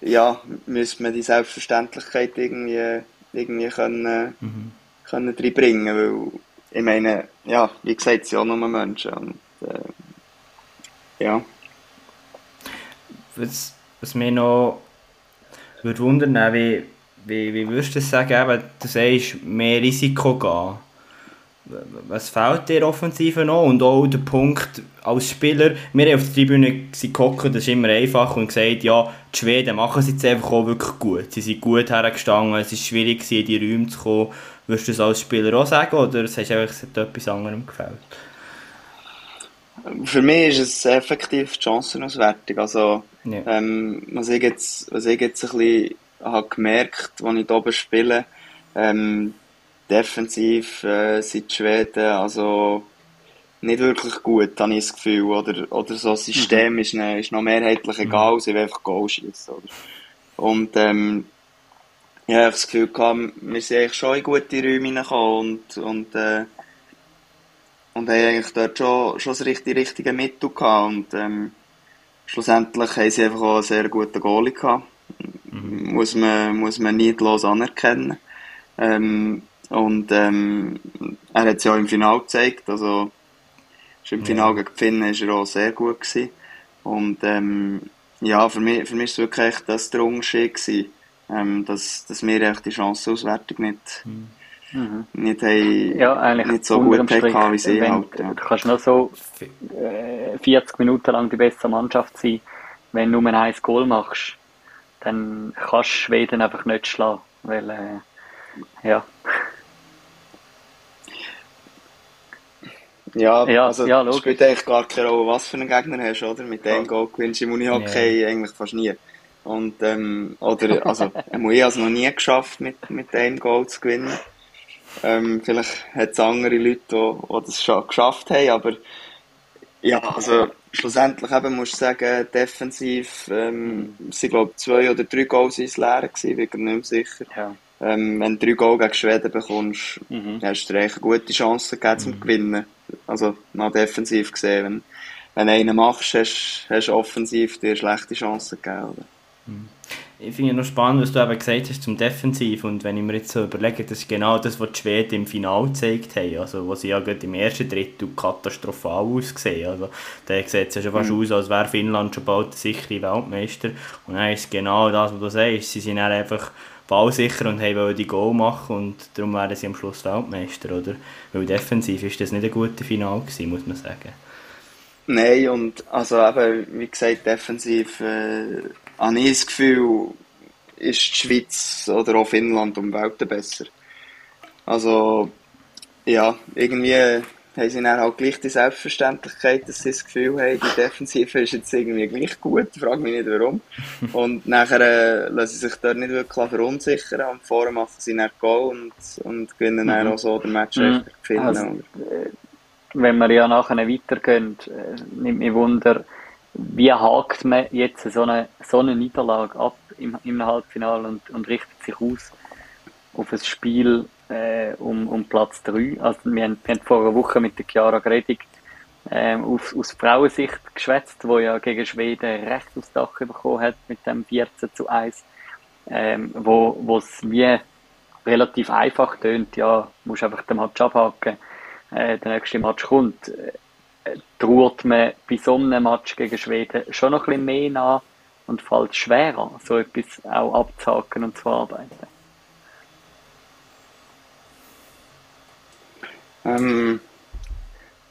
ja, müssen wir die Selbstverständlichkeit irgendwie, irgendwie können, mhm. können reinbringen, weil ich meine, ja, wie gesagt, es sind auch nur Menschen und, äh, ja. Was, was mich noch würde wundern, wie wie, wie würdest du das sagen, eben, du sagst, mehr Risiko gehen? Was fehlt dir offensiv noch? Und auch der Punkt als Spieler, wir haben auf der Tribüne geguckt, das ist immer einfach und gesagt, ja, die Schweden machen es jetzt einfach auch wirklich gut. Sie sind gut hergestanden, es ist schwierig in die Räume zu kommen. Würdest du das als Spieler auch sagen oder hast du einfach etwas anderem gefällt? Für mich ist es effektiv die Chancenauswertung. Also, ja. ähm, was, ich jetzt, was ich jetzt ein bisschen habe gemerkt, als ich hier oben spiele, ähm, defensiv äh, sind die Schweden also nicht wirklich gut, habe ich das Gefühl. Oder, oder so ein System mhm. ist, ne, ist noch mehrheitlich egal, mhm. sie wollen einfach Goal schießen. Und ähm, ich habe das Gefühl gehabt, wir sind eigentlich schon in gute Räume reingekommen und, und, äh, und haben eigentlich dort schon, schon das richtige, richtige Mittel gehabt. Und ähm, schlussendlich haben sie einfach auch einen sehr guten Goalie gehabt mhm. muss, man, muss man neidlos anerkennen. Ähm, und ähm, er hat es ja im Finale gezeigt, also im Finale ja. gegen Finnen war er auch sehr gut. Gewesen. Und ähm, ja, für mich, für mich ist es wirklich echt das der Unterschied gewesen, ähm, dass, dass wir echt die Chancenauswertung nicht, mhm. nicht, haben, ja, nicht so gut hatten, wie sie wenn, halt. Ja. Du kannst nur so äh, 40 Minuten lang die beste Mannschaft sein, wenn du nur ein Goal machst dann kannst du Schweden einfach nicht schlagen, weil, äh, ja. Ja, ja, also ja, spielt eigentlich gar keine Rolle, was für einen Gegner hast, oder? Mit dem ja. Goal gewinnst du im Unihockey yeah. eigentlich fast nie. Und, ähm, oder, also, ich habe es noch nie geschafft, mit, mit dem Goal zu gewinnen. Ähm, vielleicht hat es andere Leute, die, die das schon geschafft haben, aber ja, also schlussendlich eben musst du sagen, defensiv ähm, sind glaube zwei oder drei Goals ins Leere gewesen, bin ich nicht mehr sicher. Ja. Ähm, wenn du drei Goals gegen Schweden bekommst, mhm. hast du dir eine gute Chance gegeben zum mhm. Gewinnen. Also mal defensiv gesehen. Wenn, wenn du einen machst, hast, hast du offensiv dir schlechte Chancen gegeben. Oder? Ich finde noch spannend, was du eben gesagt hast zum Defensiv und wenn ich mir jetzt so überlege, das ist genau das, was die Schweden im Finale gezeigt haben, also wo sie ja gerade im ersten Drittel katastrophal ausgesehen, also da sieht es ja schon fast mhm. aus, als wäre Finnland schon bald der sichere Weltmeister und dann ist genau das, was du sagst, sie sind dann einfach ballsicher und wollen die Goal machen und darum werden sie am Schluss Weltmeister, oder? Weil defensiv ist das nicht ein guter Finale gewesen, muss man sagen. Nein, und also eben, wie gesagt, defensiv äh, habe ich das Gefühl, ist die Schweiz oder auch Finnland um Welten besser. Also, ja, irgendwie haben sie dann halt gleich die Selbstverständlichkeit, dass sie das Gefühl haben, die Defensive ist jetzt irgendwie gleich gut, ich frage mich nicht warum. Und nachher äh, lassen sie sich dort nicht wirklich verunsichern und vorher machen sie dann Goal und, und gewinnen mhm. dann auch so den Match mhm. Also, äh, wenn wir ja nachher weitergehen, äh, nimmt mich Wunder, wie hakt man jetzt so eine, so eine Niederlage ab im, im Halbfinale und, und richtet sich aus auf ein Spiel äh, um, um Platz 3. Also wir haben, wir haben vor einer Woche mit der Chiara Gredig ähm, auf, aus Frauensicht geschwätzt, wo ja gegen Schweden recht aufs Dach bekommen hat mit dem 14 zu 1, ähm, wo es wie relativ einfach tönt, ja, musst einfach den Match abhaken, äh, der nächste Match kommt trauert man bei so einem Match gegen Schweden schon noch ein bisschen mehr nach und fällt schwerer, so etwas auch abzuhaken und zu arbeiten. Ähm,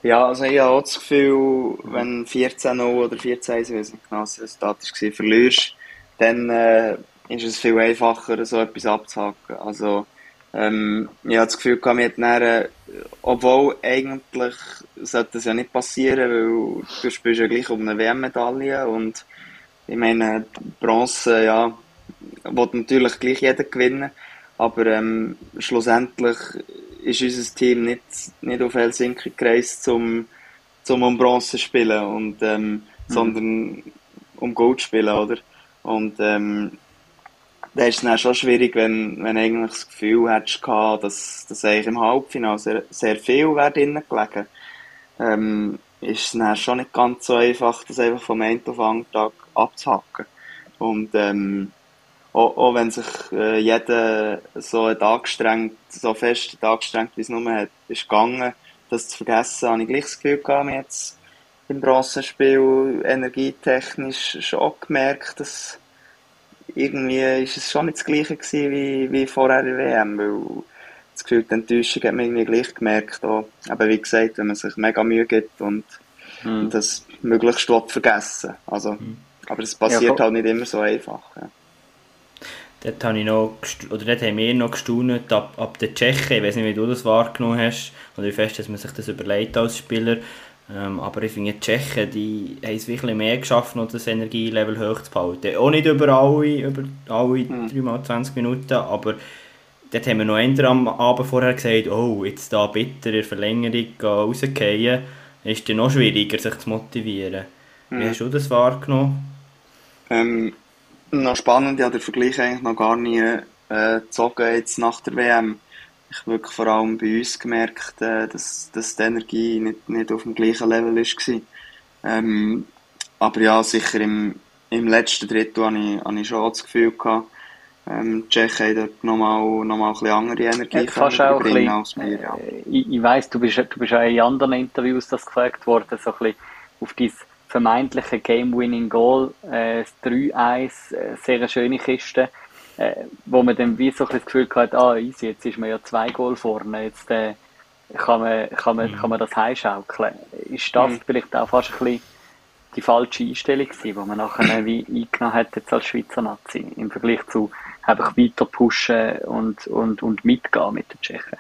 ja, also ich habe auch das Gefühl, wenn 14-0 oder 14-1, ich weiß nicht genau, Resultat war, verlierst, dann äh, ist es viel einfacher, so etwas abzuhaken. Also, ähm, ich habe das Gefühl, wir äh, obwohl eigentlich sollte das ja nicht passieren, weil du spielst ja gleich um eine WM-Medaille und ich meine, Bronze, ja, will natürlich gleich jeder gewinnen, aber ähm, schlussendlich ist unser Team nicht, nicht auf Helsinki gereist, um, um um Bronze zu spielen, und, ähm, mhm. sondern um Gold zu spielen, oder? Und ähm, da ist es dann schon schwierig, wenn, wenn eigentlich das Gefühl hättest gehabt, dass, dass eigentlich im Halbfinale sehr, sehr viel wäre drinnen gelegen. Ähm, ist es dann schon nicht ganz so einfach, das einfach vom einen auf den Tag abzuhacken. Und ähm, auch, auch wenn sich äh, jeder so angestrengt, so fest angestrengt, wie es nur hat, ist gegangen, das zu vergessen, habe ich gleich das Gefühl gehabt, jetzt im Bronzenspiel energietechnisch schon gemerkt, dass irgendwie ist es schon nicht das Gleiche gewesen wie, wie vorher in der WM, weil das Gefühl, die Enttäuschung hat man irgendwie gleich gemerkt. Auch, aber wie gesagt, wenn man sich mega Mühe gibt und, mhm. und das möglichst vergessen. Also, mhm. Aber es passiert ja, halt nicht immer so einfach. Ja. Dort, habe ich noch, oder dort haben wir noch gestaunt ab, ab der Tschechen. Ich weiß nicht, wie du das wahrgenommen hast oder wie fest dass man sich das überlegt als Spieler. Ähm, aber ich finde, die Tschechen die haben es wirklich mehr geschafft, noch das Energielevel hoch zu behalten. Auch nicht über alle, über alle mhm. 3x20 Minuten, aber dort haben wir noch eher am Abend vorher gesagt, oh, jetzt da bitter in der Verlängerung rausgehen, ist dann noch schwieriger, sich zu motivieren. Mhm. Wie hast du das wahrgenommen? Ähm, noch spannend, ich habe den Vergleich eigentlich noch gar nie äh, gezogen jetzt nach der WM. Ich habe wirklich vor allem bei uns gemerkt, äh, dass, dass die Energie nicht, nicht auf dem gleichen Level war. Ähm, aber ja, sicher im, im letzten Drittel hatte ich, hatte ich schon das Gefühl gehabt, ähm, die Tschechen haben dort nochmal, nochmal ein bisschen andere Energie ja, bisschen, als wir. Ja. Äh, ich, ich weiss, du bist, du bist auch in anderen Interviews das gefragt worden, so ein bisschen auf dein vermeintliche Game-Winning-Goal, äh, das 3-1, äh, sehr schöne Kiste, äh, wo man dann wie so ein das Gefühl hat, ah, easy, jetzt ist man ja zwei Goal vorne, jetzt äh, kann, man, kann, man, mhm. kann man das heimschaukeln. Ist das mhm. vielleicht auch fast ein bisschen die falsche Einstellung gewesen, die man nachher wie eingenommen hat jetzt als Schweizer Nazi, im Vergleich zu einfach weiter pushen und, und, und mitgehen mit den Tschechen?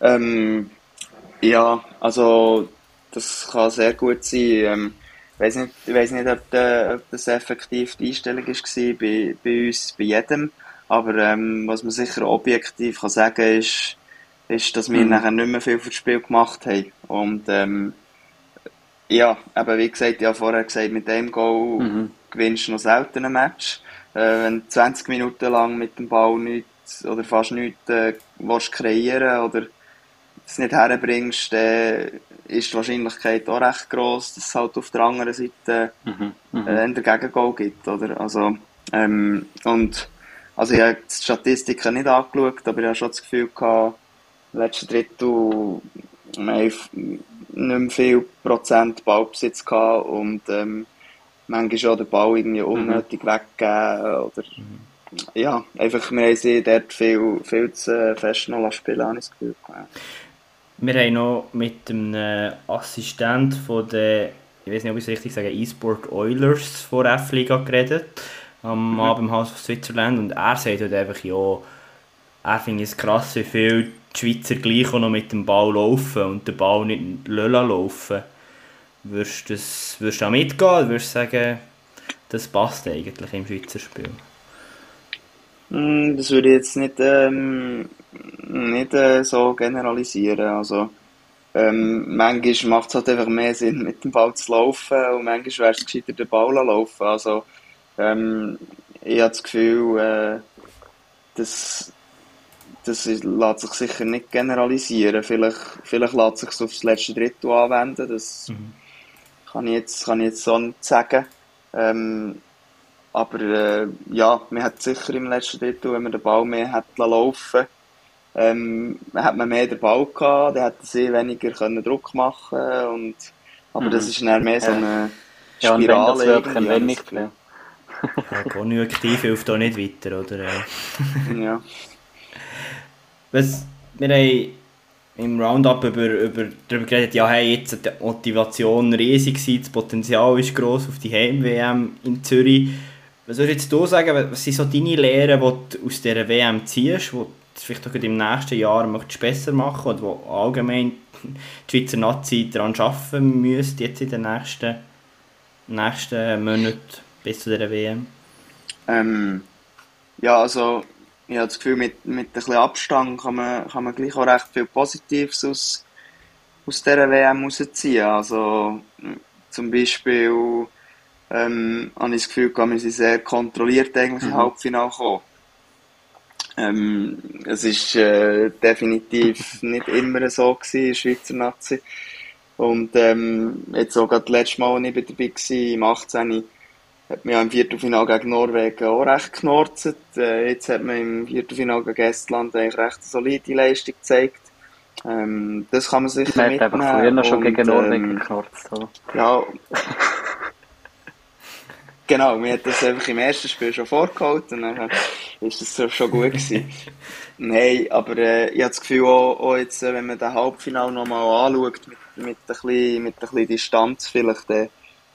Ähm, ja, also das kann sehr gut sein. Ähm, ich weiß nicht, ich weiß nicht ob, de, ob, das effektiv die Einstellung war bei, bei uns, bei jedem. Aber ähm, was man sicher objektiv kann sagen ist, ist, dass wir mhm. nachher nicht mehr viel für das Spiel gemacht haben. Und ähm, ja, aber wie gesagt, ich habe vorher gesagt, mit dem Goal mhm. gewinnst du noch selten ein Match. Äh, wenn du 20 Minuten lang mit dem Ball nichts oder fast nichts äh, willst kreieren oder es nicht herbringst, dann ist die Wahrscheinlichkeit auch recht groß, dass es halt auf der anderen Seite mhm, mhm. äh, einen Gegengol gibt. Oder? Also, ähm, und, also ich habe die Statistiken nicht angeschaut, aber ich habe schon das Gefühl gehabt, im letzten Drittel haben nicht mehr viel Prozent Ballbesitz gehabt und ähm, manchmal auch den Ball irgendwie mhm. unnötig mhm. weggegeben oder mhm. ja, einfach wir haben sie dort viel, viel zu fest noch spielen, habe ich das Gefühl gehabt. Wir haben noch mit einem Assistent von der, ich weiß nicht, ob ich es richtig sage, eSport Oilers von F-Liga geredet, am mhm. Abend im Haus von Switzerland und er sagt halt einfach, ja, er findet es krass, wie viel die Schweizer gleich auch noch mit dem Ball laufen und den Ball nicht laufen Würdest du, das, würdest du da mitgehen oder würdest du sagen, das passt eigentlich im Schweizer Spiel? Hm, das würde ich jetzt nicht ähm, nicht äh, so generalisieren. Also, ähm, manchmal macht es halt einfach mehr Sinn, mit dem Ball zu laufen und manchmal wäre es gescheiter, den Ball zu laufen. Also, ähm, ich habe das Gefühl, äh, das, das lässt sich sicher nicht generalisieren. Vielleicht, vielleicht lässt sich es auf das letzte Drittel anwenden. Das mhm. kann, ich jetzt, kann ich jetzt so nicht sagen. Ähm, aber äh, ja, man hat sicher im letzten Drittel, wenn man den Ball mehr hat laufen ähm, hat man mehr den Ball gehabt, dann hätte sie weniger können Druck machen und aber Mhm. das ist dann mehr so Ja. eine Ja, und wenn das Spirale. Wörtchen irgendwie, wenn nicht, das Gefühl. ja. Ja, konjunktiv hilft auch nicht weiter, oder? Ja. Was, wir haben im Roundup über, über, darüber geredet, ja, hey, jetzt hat die Motivation riesig gewesen, das Potenzial ist gross auf die Heim-WM in Zürich. Was würdest du sagen, was sind so deine Lehren, die du aus dieser WM ziehst, die du vielleicht auch im nächsten Jahr möchtest besser machen oder wo allgemein die Schweizer Nazi daran arbeiten müsste, jetzt in den nächsten, nächsten Monaten bis zu dieser WM? Ähm, ja, also ich habe das Gefühl, mit, mit ein bisschen Abstand kann man, kann man gleich auch recht viel Positives aus, aus dieser WM rausziehen. Also zum Beispiel ähm, habe ich das Gefühl, gehabt, wir sind sehr kontrolliert eigentlich im Halbfinale gekommen. Ähm, es ist äh, definitiv nicht immer so gewesen in der Schweizer Nazi. Und ähm, jetzt auch gerade das letzte Mal, als ich dabei war, im 18 hat man ja im Viertelfinale gegen Norwegen auch recht geknorzt. Äh, jetzt hat man im Viertelfinale gegen Estland eigentlich recht eine solide Leistung gezeigt. Ähm, das kann man sicher Man hat mitnehmen. einfach früher noch schon gegen Norwegen ähm, geknurzt. oder? ja. genau, mir hat das einfach im ersten Spiel schon vorgeholt und dann ist das schon gut gewesen. Nein, aber äh, ich habe das Gefühl, auch, auch jetzt, äh, wenn man den Halbfinale nochmal anschaut, mit, mit, ein bisschen, mit ein bisschen Distanz vielleicht, dann,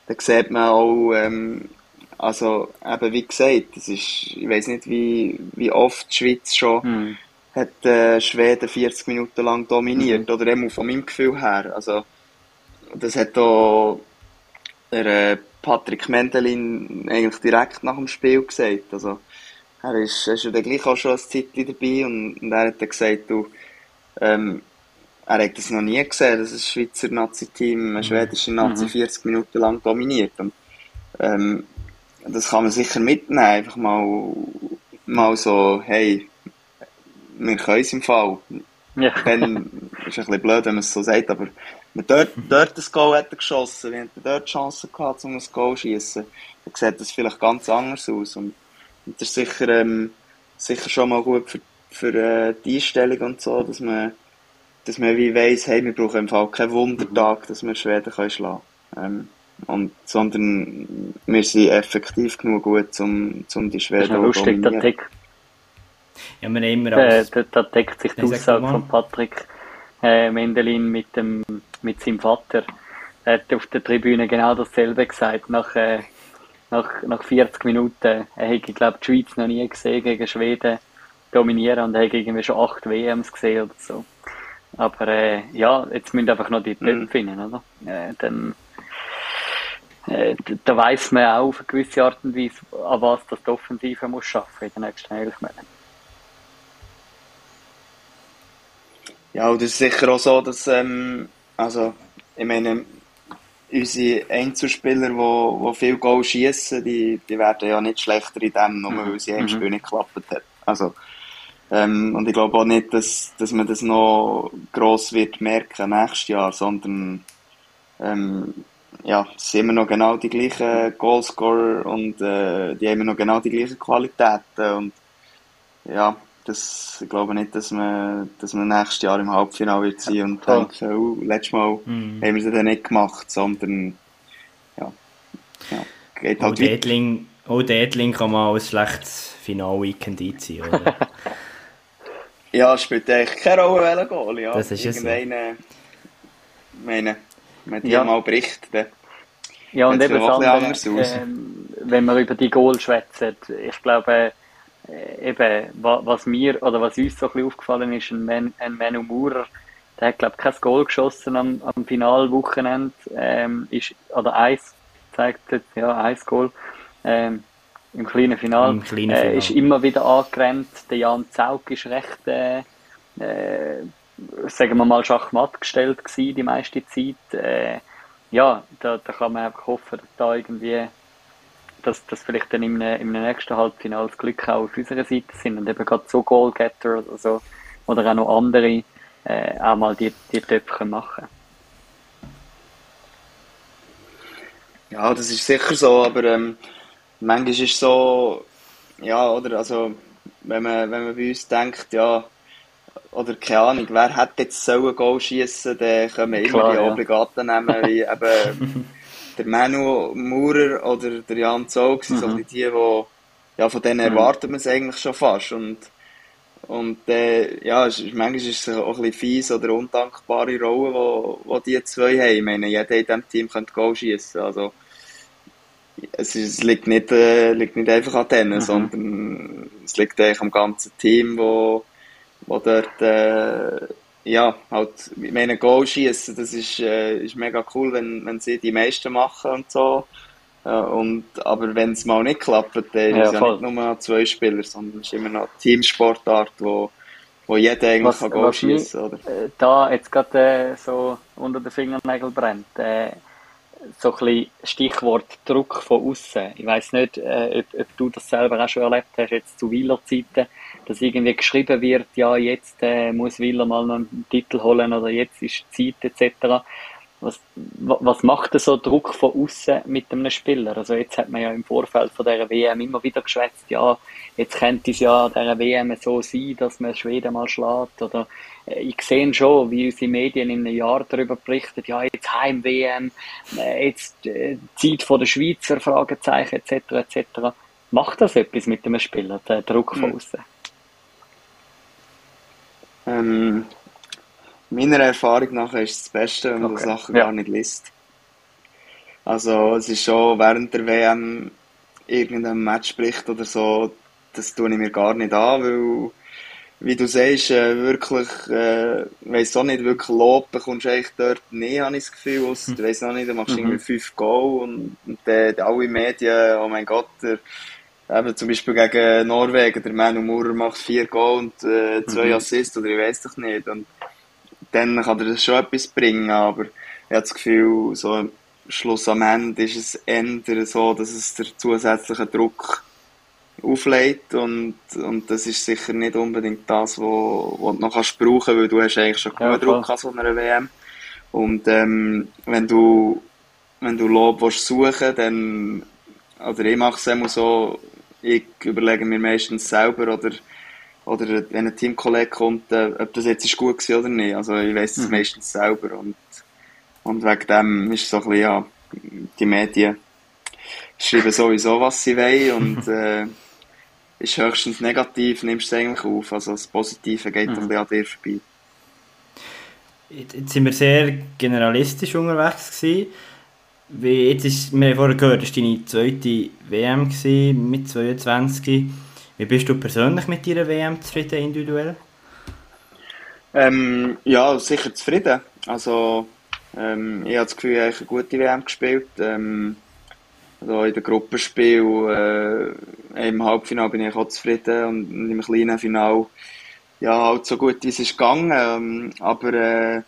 dann sieht man auch, ähm, also eben wie gesagt, das ist, ich weiß nicht, wie, wie oft die Schweiz schon Hm. hat äh, Schweden 40 Minuten lang dominiert, oder eben von meinem Gefühl her. Also, das hat auch der äh, Patrick Mendelin eigentlich direkt nach dem Spiel gesagt. Also, er ist, er ist ja dann gleich auch schon ein Zeitchen dabei und, und er hat dann gesagt, du, ähm, er hat das noch nie gesehen, dass ein Schweizer Nazi-Team ein schwedische Nazi 40 Minuten lang dominiert. Und, ähm, das kann man sicher mitnehmen, einfach mal, mal so, hey, wir können es im Fall. Ja. Dann ist es ein bisschen blöd, wenn man es so sagt, aber wenn dort, dort ein Goal hätte geschossen, wenn er dort Chancen gehabt, um ein Goal zu schießen, dann sieht das vielleicht ganz anders aus. Und, und das ist sicher, ähm, sicher schon mal gut für, für äh, die Einstellung und so, dass man, dass man wie weiss, hey, wir brauchen im Fall keinen Wundertag, dass wir Schweden können schlagen ähm, und, sondern wir sind effektiv genug gut, um, um die Schweden da, dominieren. Ja, wir haben immer äh, als, da, da deckt sich die Aussage von Patrick äh, Mendelin mit, dem, mit seinem Vater. Er hat auf der Tribüne genau dasselbe gesagt. Nach, äh, nach, nach 40 Minuten, er hätte, glaube die Schweiz noch nie gesehen gegen Schweden dominieren und er hätte irgendwie schon acht WMs gesehen oder so. Aber äh, ja, jetzt müssen einfach noch die Mhm. Töpfe finden, oder? Äh, dann, äh, da weiß man auch auf eine gewisse Art und Weise, an was das die Offensive muss schaffen in den nächsten elf Monaten. Ja, und es ist sicher auch so, dass, ähm, also, ich meine, unsere Einzelspieler, die, die viel Goal schießen, die, die werden ja nicht schlechter in dem, nur weil sie im Spiel nicht geklappt hat. Also, ähm, und ich glaube auch nicht, dass, dass man das noch gross wird merken nächstes Jahr, sondern, ähm, ja, es sind immer noch genau die gleichen Goalscorer und äh, die haben immer noch genau die gleichen Qualitäten und ja, das, ich glaube nicht, dass man, dass man nächstes Jahr im Halbfinale wird sein und voll. denken, oh, letztes Mal Mhm. haben wir es dann nicht gemacht, sondern ja, ja geht auch halt weiter. Deadling, auch Deadling kann man als schlechtes Final-Weekend einziehen, oder? Ja, es spielt eigentlich keine Rolle, welcher Goal, ja. Das ist ja so. Meine, wenn die Ja. mal bricht, dann Ja, und eben bisschen anders aus. ähm, wenn wir über die Goal schwätzen, ich glaube, äh, eben, wa- was mir, oder was uns so ein bisschen aufgefallen ist, ein, Man, ein Manu Maurer, der hat, glaube ich, kein Goal geschossen am, am Finalwochenende, ähm, ist, oder eins, zeigt ja, eins Goal, ähm, im kleinen Final, Im kleinen Äh, Final. ist immer wieder angerannt, der Jan Zaug ist recht, äh, äh, sagen wir mal, schachmatt gestellt gewesen, die meiste Zeit, äh, ja, da, da kann man einfach hoffen, dass da irgendwie, dass, dass vielleicht dann im, im nächsten Halbfinale das Glück auch auf unserer Seite sind und eben gerade so Goalgetter oder so, oder auch noch andere, äh, auch mal die, die Töpfe machen. Ja, das ist sicher so, aber ähm, manchmal ist es so, ja, oder, also, wenn man, wenn man bei uns denkt, ja, oder keine Ahnung, wer hätte jetzt so ein Goal schießen, dann können wir immer die ja. Obligaten nehmen, wie eben der Manu Maurer oder der Jan Zog, sind so Mhm. bisschen die, die, ja, von denen erwartet man es eigentlich schon fast. Und, und äh, ja, es ist, manchmal ist es auch ein bisschen fies oder undankbare Rolle, wo, wo die zwei haben. Ich meine, jeder in diesem Team könnte Goal schießen. Also, es, ist, es liegt, nicht, äh, liegt nicht einfach an denen, Mhm. sondern es liegt eigentlich am ganzen Team, wo, wo dort, äh, ja, halt, ich meine, Goal schießen, das ist, äh, ist mega cool, wenn, wenn sie die meisten machen und so. Äh, und, aber wenn es mal nicht klappt, dann ist Ja, es ja nicht nur zwei Spieler, sondern es ist immer noch eine Teamsportart, wo, wo jeder eigentlich Was- kann Goal schießen oder? äh, da jetzt gerade äh, so unter den Fingernägeln brennt. So ein bisschen Stichwort Druck von außen. Ich weiß nicht, äh, ob, ob du das selber auch schon erlebt hast, jetzt zu Wieler-Zeiten, dass irgendwie geschrieben wird, ja, jetzt äh, muss Wieler mal noch einen Titel holen oder jetzt ist Zeit etc. Was, wa- was macht so Druck von außen mit einem Spieler? Also jetzt hat man ja im Vorfeld von dieser WM immer wieder geschwätzt, ja, jetzt könnte es ja an dieser WM so sein, dass man Schweden mal schlägt oder äh, ich sehe schon, wie unsere Medien in einem Jahr darüber berichten, ja, jetzt Heim-WM, äh, jetzt äh, Zeit von der Schweizer, Fragezeichen etc. etc. Macht das etwas mit dem Spieler, der Druck von Hm. außen? Ähm, meiner Erfahrung nach ist es das Beste, wenn man Okay, Sachen ja. gar nicht liest. Also es ist schon während der WM irgendein Matchbericht oder so, das tue ich mir gar nicht an, weil wie du sagst, äh, wirklich, äh, weiss auch nicht, wirklich Lob bekommst du eigentlich dort nie, habe ich das Gefühl, ausser, du weiss noch nicht, du machst Mhm. irgendwie fünf Goal und, und dann alle Medien, oh mein Gott, der, eben zum Beispiel gegen Norwegen, der Manu Maurer macht vier Goal und äh, zwei Mhm. Assists oder ich weiß doch nicht und dann kann dir das schon etwas bringen, aber ich habe das Gefühl, so Schluss am Ende ist es eher so, dass es der zusätzliche Druck auflädt und, und das ist sicher nicht unbedingt das, wo, wo du noch kannst brauchen, weil du hast eigentlich schon Ja, genug Druck voll. an so einer WM. Und ähm, wenn du wenn du Lob willst suchen dann oder ich mache es immer so, ich überlege mir meistens selber oder oder wenn ein Teamkollege kommt, äh, ob das jetzt ist gut war oder nicht. Also ich weiß es Mhm. meistens selber und, und wegen dem ist es so ein bisschen, ja, die Medien schreiben sowieso, was sie wollen und äh, ist höchstens negativ, nimmst du es eigentlich auf. Also das Positive geht Mhm. ein bisschen an dir vorbei. Jetzt sind wir sehr generalistisch unterwegs gewesen. Wie jetzt ist, wir haben vorher gehört, das war deine zweite WM gewesen, mit 22. Wie bist du persönlich mit deiner WM zufrieden, individuell? Ähm, ja, sicher zufrieden. Also, ähm, ich habe das Gefühl, ich habe eine gute WM gespielt. Ähm, also in den Gruppenspiel, äh, im Halbfinale bin ich auch zufrieden und im kleinen Finale, ja, halt so gut wie es ist gegangen. Ähm, aber äh,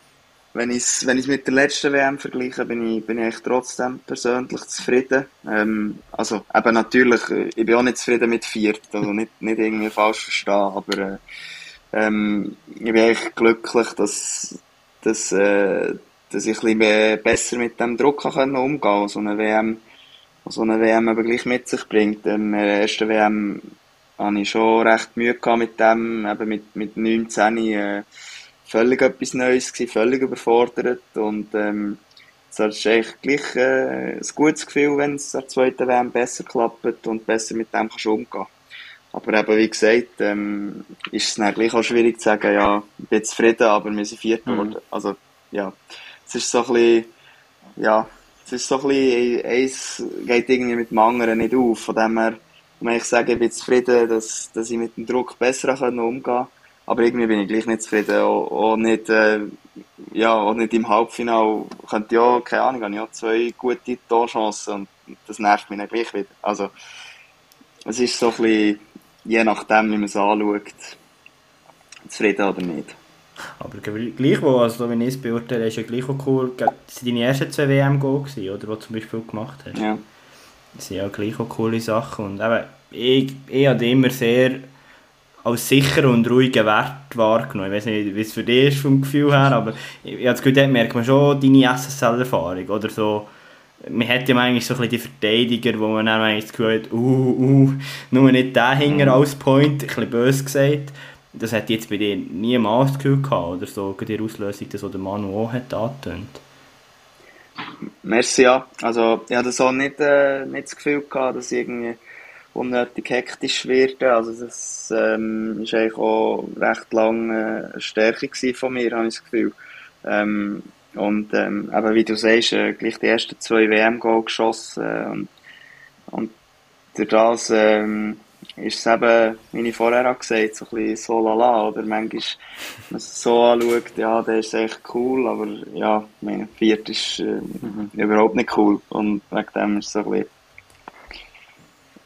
wenn ich es wenn ich's mit der letzten WM vergleiche, bin ich, bin ich eigentlich trotzdem persönlich zufrieden. Ähm, also eben natürlich, äh, ich bin auch nicht zufrieden mit Viert, also nicht, nicht irgendwie falsch verstehen, aber äh, ähm, ich bin eigentlich glücklich, dass, dass, äh, dass ich ein bisschen besser mit dem Druck kann umgehen kann, so eine WM, so eine WM eben gleich mit sich bringt. Ähm, in der ersten WM hatte ich schon recht Mühe mit dem, eben mit, mit 19, äh, völlig etwas Neues gewesen, völlig überfordert und, ähm, es ist eigentlich gleich, äh, ein gutes Gefühl, wenn es der zweiten WM besser klappt und besser mit dem kannst umgehen. Aber eben, wie gesagt, ähm, ist es dann gleich auch schwierig zu sagen, ja, ich bin zufrieden, aber wir sind viert Mhm. geworden. Also, ja, es ist so ein bisschen, ja, es ist so ein bisschen, eins geht irgendwie mit dem anderen nicht auf. Von dem her, muss ich sagen, ich bin zufrieden, dass, dass ich mit dem Druck besser kann umgehen kann. Aber irgendwie bin ich gleich nicht zufrieden. Auch, auch nicht, äh, ja, auch nicht im Halbfinale. Könnte ja, keine Ahnung, habe ich auch zwei gute Torchancen und das nervt mich dann gleich wieder. Also, es ist so ein bisschen, je nachdem, wie man es anschaut, zufrieden oder nicht. Aber gl- gleichwohl, also wenn ich es beurteile, ist ja gleich auch cool, das waren deine ersten zwei WM-Goal gewesen, oder, die du zum Beispiel gemacht hast. Ja. Das sind ja gleich auch coole Sachen. Und eben, ich, ich habe immer sehr als sicher und ruhigen Wert wahrgenommen. Ich weiß nicht, wie es für dich ist vom Gefühl her, aber ich, ich habe das Gefühl, dort merkt man schon deine SSL-Erfahrung. Oder so, man hat ja manchmal so ein bisschen die Verteidiger, wo man dann manchmal das Gefühl hat, uh, uh, nur nicht der Hinger als Point, ein bisschen böse gesagt. Das hat jetzt bei dir niemals das Gefühl gehabt, oder so, die Auslösung, das, der Manu auch hat angetönt. Merci, ja. Also, ich hatte so nicht, äh, nicht das Gefühl gehabt, dass ich irgendwie unnötig hektisch werde. Also, das ähm, ist eigentlich auch recht lange eine Stärke von mir, habe ich das Gefühl. Ähm, und ähm, eben, wie du sagst, äh, gleich die ersten zwei WM-Goal geschossen. Äh, und, und durch das ähm, ist es eben, wie ich vorher auch gesagt so ein bisschen so lala. Oder manchmal, wenn man es so anschaut, ja, der ist echt cool, aber ja, mein Viert ist äh, mhm. überhaupt nicht cool. Und wegen dem ist es so ein bisschen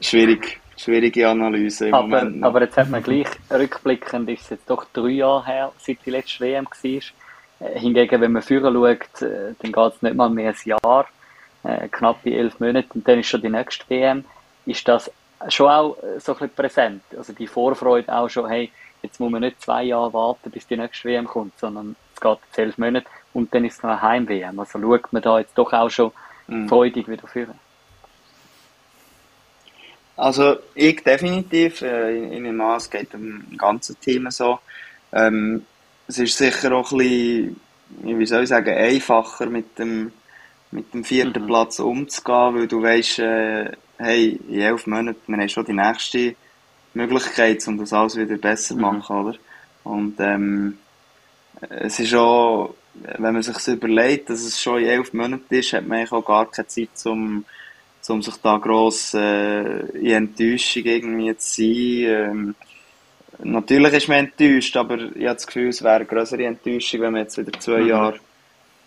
schwierig, schwierige Analyse im aber, Moment. Aber jetzt hat man gleich rückblickend, ist es jetzt doch drei Jahre her, seit die letzte WM war. Äh, hingegen, wenn man früher schaut, äh, dann geht es nicht mal mehr ein Jahr, äh, knappe elf Monate, und dann ist schon die nächste WM. Ist das schon auch so ein bisschen präsent? Also die Vorfreude auch schon, hey, jetzt muss man nicht zwei Jahre warten, bis die nächste WM kommt, sondern es geht jetzt elf Monate und dann ist es noch eine Heim-WM. Also schaut man da jetzt doch auch schon mhm. freudig wieder führen. Also ich definitiv, äh, in dem Maß geht dem ganzen Thema so. Ähm, es ist sicher auch ein bisschen, wie soll ich sagen, einfacher mit dem, mit dem vierten mhm. Platz umzugehen, weil du weißt, äh, hey, in elf Monaten, wir haben schon die nächste Möglichkeit, um das alles wieder besser zu mhm. machen, mhm. oder? Und ähm, es ist auch, wenn man sich überlegt, dass es schon in elf Monaten ist, hat man eigentlich auch gar keine Zeit, um, um sich da gross äh, in Enttäuschung irgendwie zu sein. Ähm, Natürlich ist man enttäuscht, aber ich habe das Gefühl, es wäre eine größere Enttäuschung, wenn man jetzt wieder zwei mhm. Jahre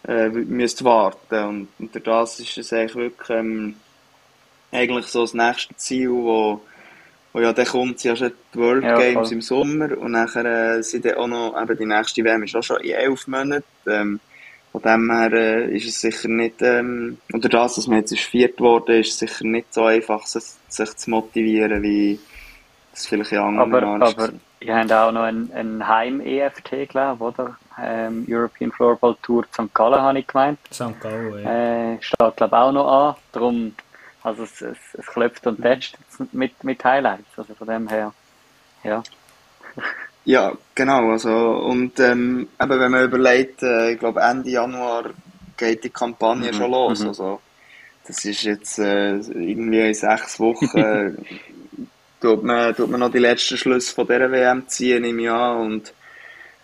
äh, müsste warten und, und durch das ist es eigentlich wirklich ähm, eigentlich so das nächste Ziel, wo, wo ja dann kommt, ja schon die World ja, Games voll. im Sommer und nachher äh, sind dann auch noch, eben die nächste WM ist auch schon in elf Monaten, ähm, von dem her äh, ist es sicher nicht, ähm, unter das, dass man jetzt ist viert worden ist, sicher nicht so einfach, sich, sich zu motivieren, wie das vielleicht in anderen aber, Jahren aber ihr habt auch noch ein, ein Heim-EFT, glaube oder? Ähm, European Floorball Tour St. Gallen, habe ich gemeint. St. Gallen, ja. Äh, steht, glaube ich, auch noch an. Darum, also es, es, es klopft und tätscht mit, mit Highlights. Also von dem her, ja. Ja, genau. Also, und ähm, eben, wenn man überlegt, äh, ich glaube Ende Januar geht die Kampagne mhm. schon los. Mhm. Also, das ist jetzt äh, irgendwie in sechs Wochen tut man, tut man noch die letzten Schlüsse von dieser WM ziehen im Jahr und,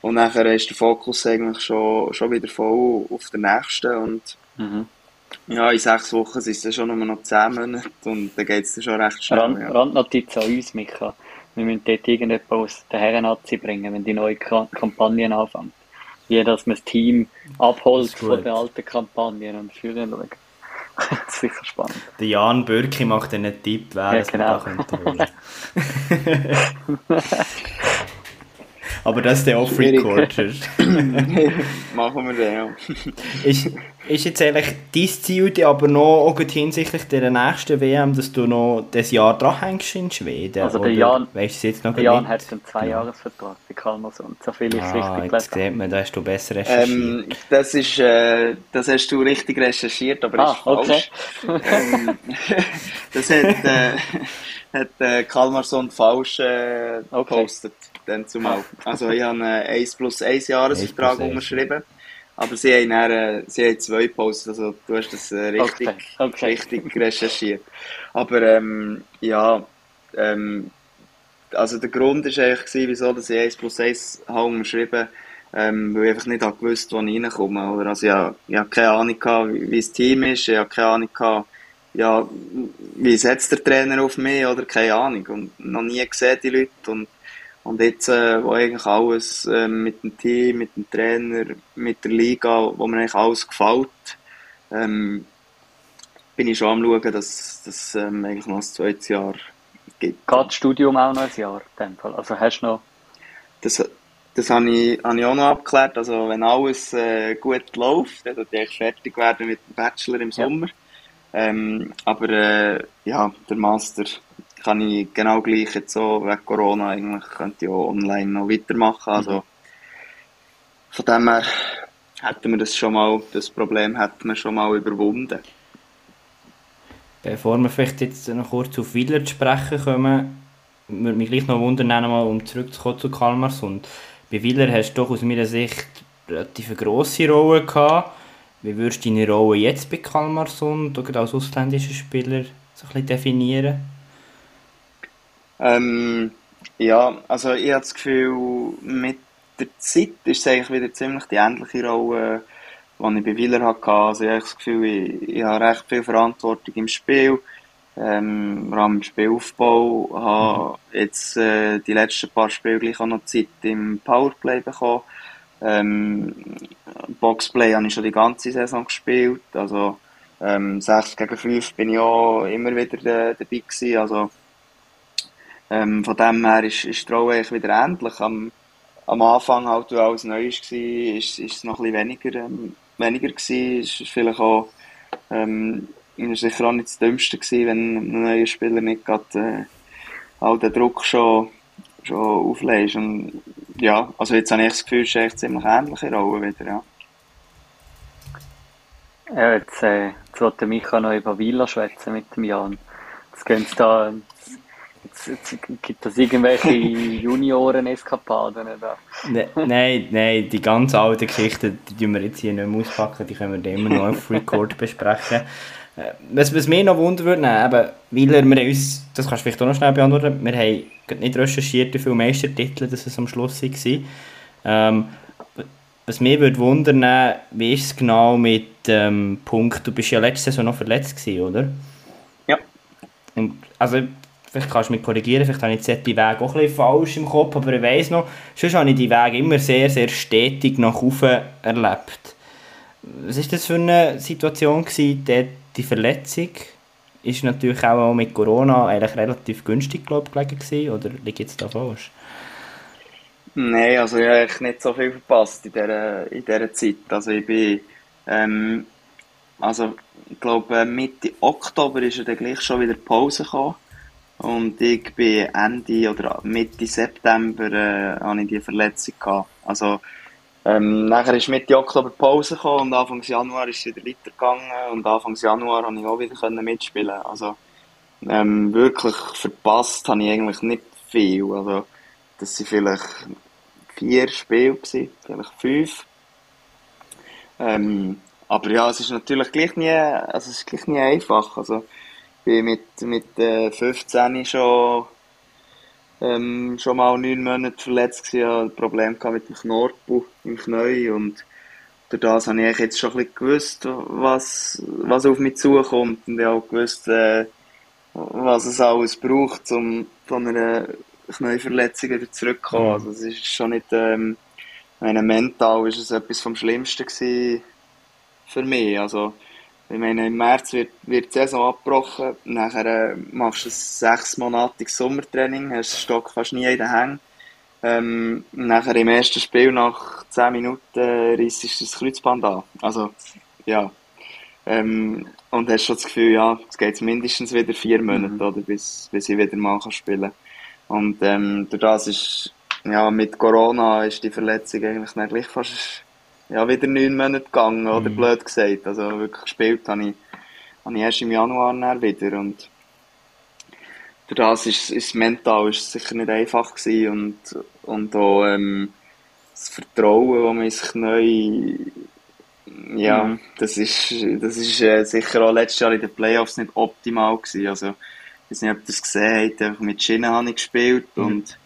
und nachher ist der Fokus eigentlich schon, schon wieder voll auf den nächsten und mhm. ja, in sechs Wochen sind es schon nur noch zehn Monate und dann geht es schon recht schnell. Rand, ja. Randnotiz an uns, Micha. Wir müssen dort irgendjemand aus der Herren-Nazi bringen, wenn die neue Kampagne anfängt. Wie dass man das Team abholt von den alten Kampagnen und führen schaut. das ist sicher spannend. Der Jan Bürki macht einen Tipp, wer ja, genau. da holen Aber das ist der Off-Record. Machen wir den, ja. ist, ist jetzt eigentlich dein Ziel aber noch auch hinsichtlich der nächsten WM, dass du noch das Jahr dran hängst in Schweden? Also der Jan, weißt du jetzt noch der Jan hat einen Zwei-Jahres-Vertrag bei Kalmarsund, so viel ich ah, richtig gelesen sieht man, da hast du besser recherchiert. Ähm, das, ist, äh, das hast du richtig recherchiert, aber ah, ist okay. falsch. ähm, das hat, äh, hat äh, Kalmarsund falsch äh, okay. gepostet dann zumal. Also ich habe einen 1 plus 1 Jahresvertrag unterschrieben. Aber sie haben, dann, äh, sie haben zwei Posts, also du hast das äh, richtig, okay. Okay. richtig recherchiert. Aber ähm, ja, ähm, also der Grund war eigentlich, wieso dass ich 1 plus 1 habe unterschrieben ähm, weil ich einfach nicht habe gewusst, wo ich reinkomme. Oder? Also ich, habe, ich habe keine Ahnung gehabt, wie, wie das Team ist, ich habe keine Ahnung gehabt, ja, wie setzt der Trainer auf mich, oder keine Ahnung. Und noch nie gesehen, die Leute. Und und jetzt, äh, wo eigentlich alles äh, mit dem Team, mit dem Trainer, mit der Liga, wo mir eigentlich alles gefällt, ähm, bin ich schon am schauen, dass das ähm, eigentlich noch ein zweites Jahr gibt. Geht das Studium auch noch ein Jahr in dem Fall? Also hast du noch... Das, das habe ich, habe ich auch noch abgeklärt. Also wenn alles äh, gut läuft, dann werde ich fertig werden mit dem Bachelor im Sommer. Ja. Ähm, aber äh, ja, der Master kann ich genau gleich jetzt so wegen Corona eigentlich könnte ich auch online noch weitermachen. Also mhm. von dem her hätten wir das schon mal, das Problem hätten wir schon mal überwunden. Bevor wir vielleicht jetzt noch kurz auf Wieler zu sprechen kommen, würde mich gleich noch wundern, mal, um zurückzukommen zu Kalmarsund. Bei Willer hast du doch aus meiner Sicht relativ eine grosse Rolle gehabt. Wie würdest du deine Rolle jetzt bei Kalmarsund oder als ausländischer Spieler so ein bisschen definieren? Ähm, ja, also ich habe das Gefühl, mit der Zeit ist es eigentlich wieder ziemlich die ähnliche Rolle, die ich bei Willer hatte. Also ich habe das Gefühl, ich, ich habe recht viel Verantwortung im Spiel, ähm, vor allem im Spielaufbau. Ich habe mhm. jetzt äh, die letzten paar Spiele gleich auch noch Zeit im Powerplay bekommen. Ähm, Boxplay habe ich schon die ganze Saison gespielt. Also ähm, 6 gegen 5 bin ich auch immer wieder äh, dabei gewesen. Also ähm, von dem her ist, ist die Rolle wieder ähnlich. Am, am Anfang, halt, als alles neu war, ist, ist es noch ein bisschen weniger, ähm, weniger gewesen. Es ist vielleicht auch, ähm, ist sicher auch nicht das Dümmste gewesen, wenn ein neuer Spieler nicht gerade, äh, all den Druck schon, schon auflässt. Und, ja, also jetzt habe ich das Gefühl, es ist echt ziemlich ähnliche Rolle wieder, ja. Ja, jetzt, äh, jetzt wollte Micha noch über Wieler schwätzen mit dem Jan. Jetzt gehen da Gibt es irgendwelche Junioren-Eskapaden da? Ne, nein, nein, die ganz alten Geschichten, die tun wir jetzt hier nicht mehr auspacken, die können wir immer noch auf Record besprechen. Äh, was, was mich noch wundern würde, eben, weil wir uns, das kannst du vielleicht auch noch schnell beantworten, wir haben nicht recherchiert, wie viele Meistertitel das es am Schluss waren. Ähm, was mich würde wundern, wie ist es genau mit dem ähm, Punkt, du bist ja letzte Saison noch verletzt gewesen, oder? Ja. Und, also vielleicht kannst du mich korrigieren, vielleicht habe ich die Weg auch ein falsch im Kopf, aber ich weiss noch, sonst habe ich die Wege immer sehr, sehr stetig nach oben erlebt. Was war das für eine Situation gewesen, dort die Verletzung? Ist natürlich auch mit Corona eigentlich relativ günstig, glaube ich, gewesen, oder liegt jetzt da falsch? Nein, also ich habe nicht so viel verpasst in dieser, in dieser Zeit. Also ich bin, ähm, also ich glaube Mitte Oktober ist ja dann gleich schon wieder Pause gekommen. Und ich bin Ende oder Mitte September äh, hatte ich die Verletzung. Gehabt. Also, ähm, nachher ist Mitte Oktober Pause gekommen und Anfang Januar ist es wieder weitergegangen und Anfang Januar konnte ich auch wieder mitspielen. Also, ähm, wirklich verpasst habe ich eigentlich nicht viel. Also, das waren vielleicht vier Spiele, vielleicht fünf. Ähm, aber ja, es ist natürlich gleich nie, also es ist gleich nie einfach. Also, bin mit, mit äh, 15 schon, ähm, schon mal neun Monate verletzt gewesen, Ich hatte ein Problem mit dem Knorpel im Knie und durch das habe ich jetzt schon ein bisschen gewusst, was, was auf mich zukommt und ich auch gewusst, äh, was es alles braucht, um von einer Knieverletzung wieder zurückzukommen. Mhm. Also es ist schon nicht, ähm, meine, mental ist es etwas vom Schlimmsten gewesen für mich. Also ich meine, im März wird, wird die Saison abgebrochen, nachher äh, machst du ein sechsmonatiges Sommertraining, hast den Stock fast nie in den Hängen. Ähm, nachher im ersten Spiel nach 10 Minuten äh, reißt du das Kreuzband an. Also, ja. Ähm, und hast schon das Gefühl, ja, es geht mindestens wieder vier Monate, mhm. oder, bis, bis ich wieder mal kann spielen kann. Und ähm, durch das ist, ja, mit Corona ist die Verletzung eigentlich nicht gleich fast ja, wieder neun Monate gegangen, oder mhm. blöd gesagt. Also wirklich gespielt habe ich, habe ich erst im Januar wieder und durch das ist, ist mental ist sicher nicht einfach gewesen und, und auch ähm, das Vertrauen, das man sich neu ja, mhm. das ist, das ist äh, sicher auch letztes Jahr in den Playoffs nicht optimal gewesen. Also, ich weiß nicht, ob ihr das gesehen habt, mit Schienen habe ich gespielt mhm. und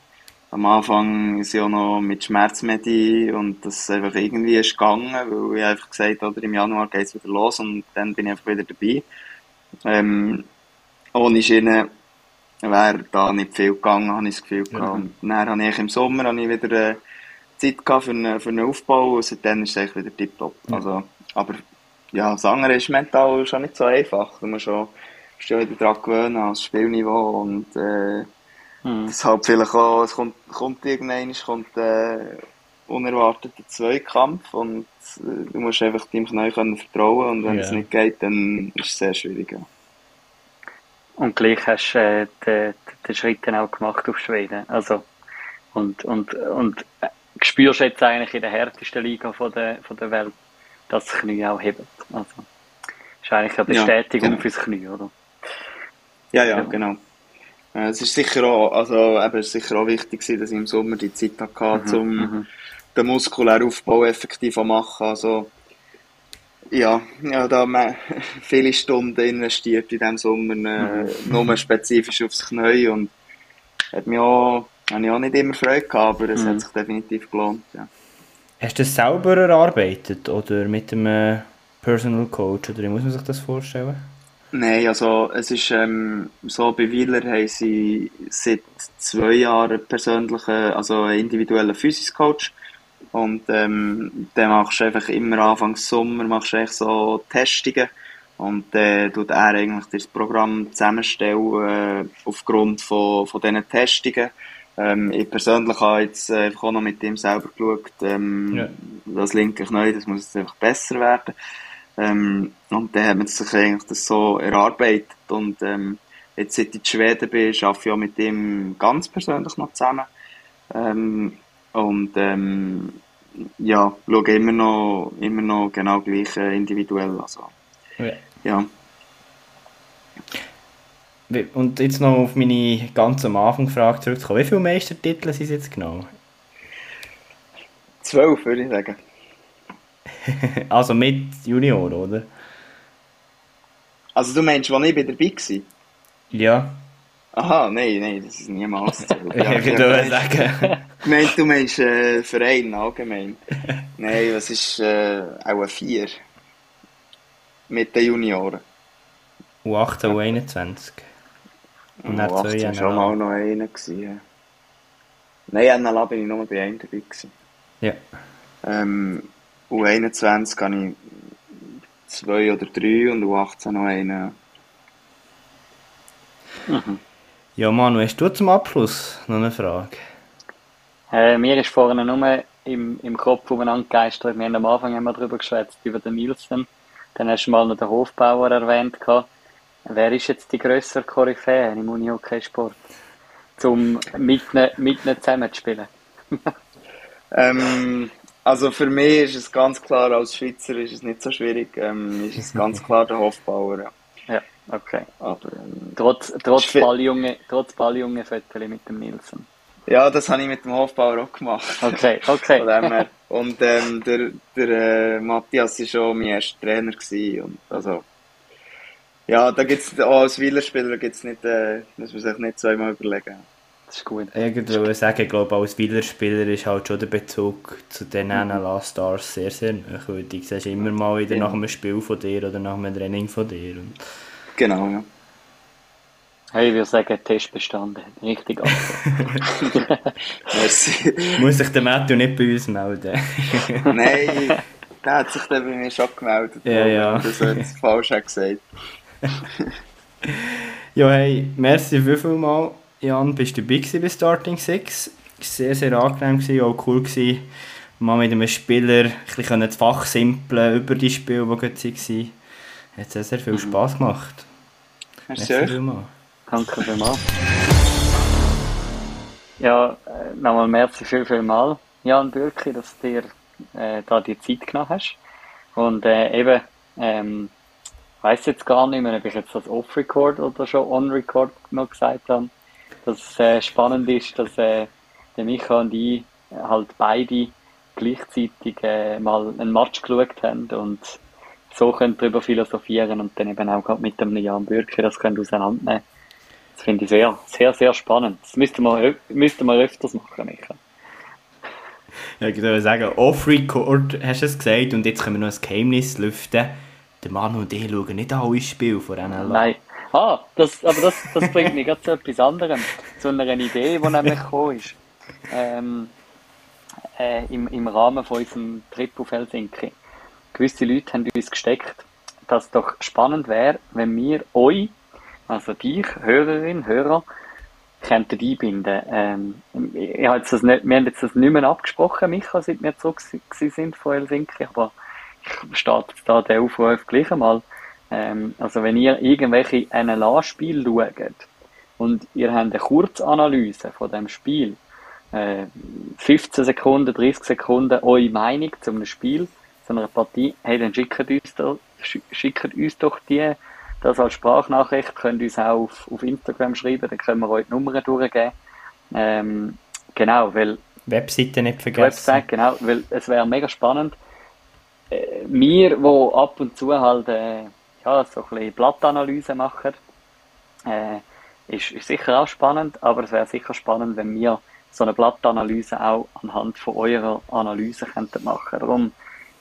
am Anfang ist ja noch mit Schmerzmedi und das einfach irgendwie ist gegangen, weil ich einfach gesagt habe, im Januar geht es wieder los und dann bin ich einfach wieder dabei. Ähm, ohne Schiene wäre da nicht viel gegangen, habe ich das Gefühl gehabt. Ja. Und dann habe ich im Sommer habe ich wieder äh, Zeit gehabt für einen, für einen Aufbau und seitdem ist es eigentlich wieder tiptop. Ja. Also, aber ja, das andere ist mental schon nicht so einfach. Du musst schon, musst dich wieder daran gewöhnen, ans Spielniveau und äh, Mhm. Deshalb vielleicht auch, es kommt, kommt irgendwann kommt, äh, unerwarteter Zweikampf und äh, du musst einfach deinem können vertrauen und wenn yeah. es nicht geht, dann ist es sehr schwierig. Ja. Und gleich hast du äh, den, den Schritt dann auch gemacht auf Schweden. Also, und, und, und äh, spürst jetzt eigentlich in der härtesten Liga von der, von der Welt, dass das Knie auch hebt. Also, ist eigentlich eine Bestätigung ja, genau. fürs Knie, oder? Ja, ja, ja. genau. Äh, es ist sicher auch, also eben, ist sicher auch wichtig gewesen, dass ich im Sommer die Zeit hatte, um mhm. den muskulären Aufbau effektiv zu machen. Also, ja, ja, da haben viele Stunden investiert in diesem Sommer, äh, nur spezifisch aufs Knie und hat mich auch, habe ich auch nicht immer Freude gehabt, aber es Mhm. hat sich definitiv gelohnt, ja. Hast du das selber erarbeitet oder mit einem Personal Coach oder wie muss man sich das vorstellen? Nein, also es ist ähm, so, bei Wieler haben sie seit zwei Jahren persönlichen, also einen individuellen Physicoach und ähm, dann machst du einfach immer Anfangs Sommer machst du eigentlich so Testungen und dann tut er eigentlich das Programm zusammenstellen äh, aufgrund von, von diesen Testungen. Ähm, ich persönlich habe jetzt äh, einfach auch noch mit ihm selber geschaut, ähm, Ja. das linke Knie, das muss jetzt einfach besser werden. Ähm, und dann hat man sich eigentlich das so erarbeitet. Und ähm, jetzt, seit ich in Schweden bin, arbeite ich auch mit ihm ganz persönlich noch zusammen. Ähm, und ähm, ja, schaue immer noch, immer noch genau gleich äh, individuell. Also, Ja. ja. Und jetzt noch auf meine ganz am Anfang Frage zurückzukommen. Wie viele Meistertitel sind es jetzt genau? Zwölf, würde ich sagen. Also mit Junior, oder? Also du meinst, als ich bei dabei war? Ja. Aha, nein, nein, das ist niemals so. ich würde sagen. gemeint, du meinst äh, Verein allgemein. Nein, was ist äh, auch ein Vier. Mit den Junioren. U18 und 21. Und dann Oh, zwei 18 Jahre. war schon mal noch einer. Gewesen, ja. Nein, NLA bin ich nur bei einem dabei. Gewesen. Ja. Ähm, U21 habe ich zwei oder drei und U18 noch einen. Ja, Manu, hast du zum Abschluss noch eine Frage? Äh, mir ist vorhin nur im, im Kopf umeinander gegeistert. Wir haben am Anfang haben wir darüber geschwätzt, über den Nielsen. Dann hast du mal noch den Hofbauer erwähnt. Gehabt. Wer ist jetzt die grössere Koryphäe im Unihockey-Sport? Um mit ihnen, mit ihnen zusammenzuspielen. Ähm, also für mich ist es ganz klar, als Schweizer ist es nicht so schwierig. Ähm, ist es ganz klar der Hofbauer. Ja. Ja, okay. Aber, ähm, Trotz, trotz Balljunge, trotz Balljunge Fötterli mit dem Nielsen. ja, das habe ich mit dem Hofbauer auch gemacht. Okay, okay. Und ähm, der, der äh, Matthias war schon mein erster Trainer. Gewesen. Und also, ja, da gibt's auch als Wielerspieler gibt's nicht, äh, muss man sich nicht zweimal überlegen. Das ist gut. Ich würde sagen, ich glaube, als Spieler ist halt schon der Bezug zu den NLA Stars sehr, sehr nahe. Weil die siehst du immer mal wieder Ja. nach einem Spiel von dir oder nach einem Training von dir. Und Genau, ja. Hey, ich würde sagen, Test bestanden. Richtig. Merci. muss sich der Matthew nicht bei uns melden. Nein, der hat sich dann bei mir schon gemeldet. Ja, ja. Das hat es falsch gesagt. ja, hey, merci vielmals, Jan, bist du dabei bei Starting Six. Sehr, sehr angenehm gewesen, auch cool gewesen, mal mit einem Spieler ein bisschen das Fach simpeln über die Spiele, die gerade waren. Hat sehr, sehr viel Spass gemacht. Merci. Danke vielmals. Ja, äh, nochmal merci viel, viel mal, Jan Bürki, dass du dir äh, da die Zeit genommen hast. Und äh, eben, ähm, weiß jetzt gar nicht mehr, ob ich jetzt das Off-Record oder schon On-Record noch gesagt habe, dass äh, spannend ist, dass äh, der Micha und ich halt beide gleichzeitig äh, mal einen Match geschaut haben und so können darüber philosophieren und dann eben auch gerade mit dem Jan Bürki das können auseinandernehmen. Das finde ich sehr, sehr, sehr spannend. Das müsste man, müsste man öfters machen, Micha. Ja, ich würde sagen, off-record hast du es gesagt und jetzt können wir noch ein Geheimnis lüften. Der Mann und ich schauen nicht alle Spiele von NLA. Nein. Ah, das, aber das, das bringt mich gerade zu etwas anderem. Zu einer Idee, die nämlich gekommen ist. Ähm, äh, im, Im Rahmen von unserem Trip auf Helsinki. Gewisse Leute haben uns gesteckt, dass es doch spannend wäre, wenn wir euch, also dich, Hörerin, Hörer, könnten einbinden. Ähm, ich habe jetzt das nicht, wir haben jetzt das nicht mehr abgesprochen, Micha, seit wir zurück sind von Helsinki, aber ich starte da den Aufruf gleich einmal. Ähm, also wenn ihr irgendwelche NLA-Spiele schaut und ihr habt eine Kurzanalyse von dem Spiel, äh, 15 Sekunden, 30 Sekunden eure Meinung zu einem Spiel, zu einer Partie, hey, dann schickt uns, da, sch- schickt uns doch die das als Sprachnachricht, könnt ihr uns auch auf, auf Instagram schreiben, dann können wir euch die Nummern durchgeben. Ähm, genau, weil Webseite nicht vergessen. Website, genau, weil es wäre mega spannend. Äh, wir, wo ab und zu halt äh, ja, so ein bisschen Blattanalyse machen, äh, ist, ist sicher auch spannend, aber es wäre sicher spannend, wenn wir so eine Blattanalyse auch anhand von eurer Analyse könnten machen. Darum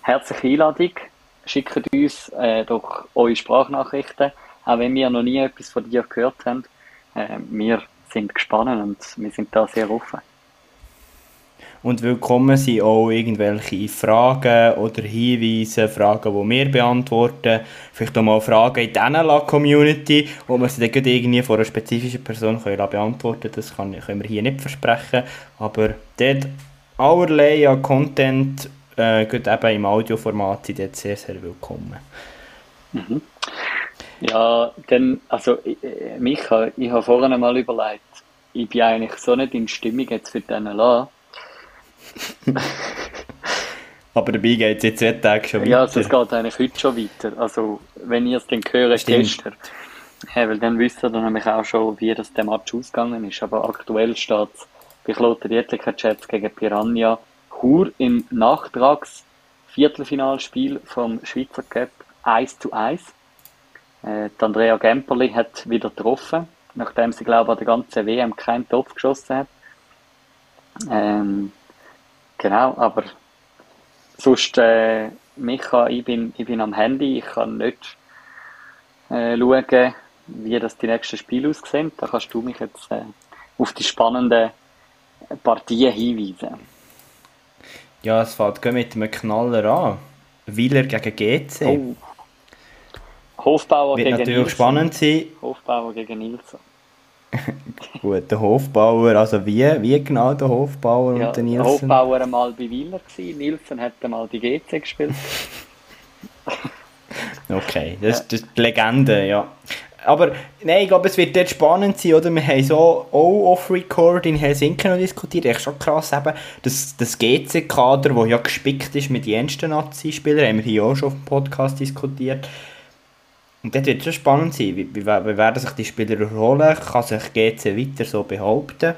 herzliche Einladung, schickt uns äh, doch eure Sprachnachrichten, auch wenn wir noch nie etwas von dir gehört haben. Äh, wir sind gespannt und wir sind da sehr offen. Und willkommen sind auch irgendwelche Fragen oder Hinweise, Fragen, die wir beantworten. Vielleicht auch mal Fragen in dieser Community, wo wir sie dann irgendwie von einer spezifischen Person können beantworten können. Das kann, können wir hier nicht versprechen. Aber dort allerlei an Content, äh, eben im Audioformat, sind dort sehr, sehr willkommen. Mhm. Ja, dann, also äh, Micha, ich habe vorhin mal überlegt, ich bin eigentlich so nicht in Stimmung jetzt für diesen Laden Aber dabei geht es jetzt zwei Tage schon weiter. Ja, also es geht eigentlich heute schon weiter. Also, wenn ihr es dann hört, gestern. Ja, weil dann wisst ihr dann nämlich auch schon, wie das der Match ausgegangen ist. Aber aktuell steht es bei Kloten Dietliker Chats gegen Piranha Chur im Nachtrags-Viertelfinalspiel vom Schweizer Cup 1 zu 1. Äh, Andrea Gemperli hat wieder getroffen, nachdem sie, glaube ich, an der ganzen WM keinen Topf geschossen hat. Ähm, Genau, aber sonst, äh, Micha, ich bin, ich bin am Handy, ich kann nicht äh, schauen, wie das die nächsten Spiele aussehen. Da kannst du mich jetzt äh, auf die spannenden Partien hinweisen. Ja, es fängt mit einem Knaller an. Wieler gegen GC. Oh. Hofbauer Wird gegen natürlich Nielsen. spannend sein. Hofbauer gegen Nielsen. Gut, der Hofbauer, also wie, wie genau der Hofbauer ja, und der Nielsen? Der Hofbauer einmal bei Wieler gewesen, Nielsen hat einmal bei GC gespielt. okay, das, das ist die Legende, ja. Aber nein, ich glaube, es wird dort spannend sein, oder? Wir haben so auch off-record in Helsinki noch diskutiert. Echt schon krass, eben, das, das GC-Kader, das ja gespickt ist mit jensten Nazi-Spielern, haben wir hier auch schon auf dem Podcast diskutiert und dort wird es schon spannend sein, wie, wie, wie werden sich die Spieler erholen, kann sich GC weiter so behaupten.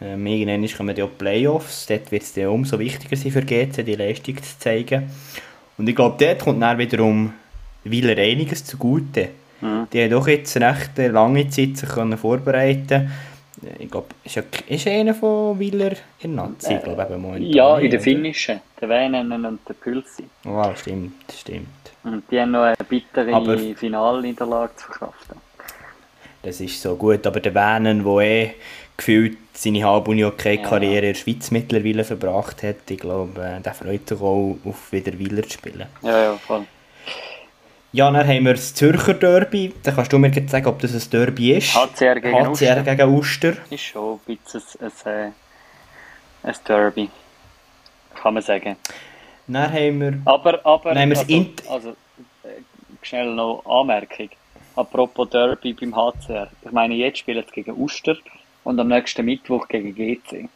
Ähm, irgendwann kommen die auch Playoffs, dort wird es umso wichtiger sein für GC, die Leistung zu zeigen. Und ich glaube, dort kommt dann wiederum Wieler einiges zugute. Mhm. Die haben doch jetzt recht lange Zeit sich können vorbereiten ich glaube, ist, ja, ist einer von Wieler in Nazi, äh, glaube ich, Ja, in der finnischen, der Weinen und der Pülsi. Oh, stimmt, stimmt. Und die haben noch eine bittere aber, Finalniederlage zu verkraften. Das ist so gut, aber der Wähnen, der eh gefühlt seine halbe Uni-Hockey-Karriere ja. in der Schweiz mittlerweile verbracht hat, ich glaube, äh, der freut sich auch auf wieder Wieler zu spielen. Ja, ja, voll. Ja, dann haben wir das Zürcher Derby. Dann kannst du mir jetzt sagen, ob das ein Derby ist. HCR gegen HCR Uster. gegen Uster. Ist schon ein bisschen ein, ein, ein Derby. Kann man sagen. Dann haben wir... Aber, aber dann haben also, also äh, schnell noch Anmerkung. Apropos Derby beim HCR. Ich meine, jetzt spielen sie gegen Uster und am nächsten Mittwoch gegen GC.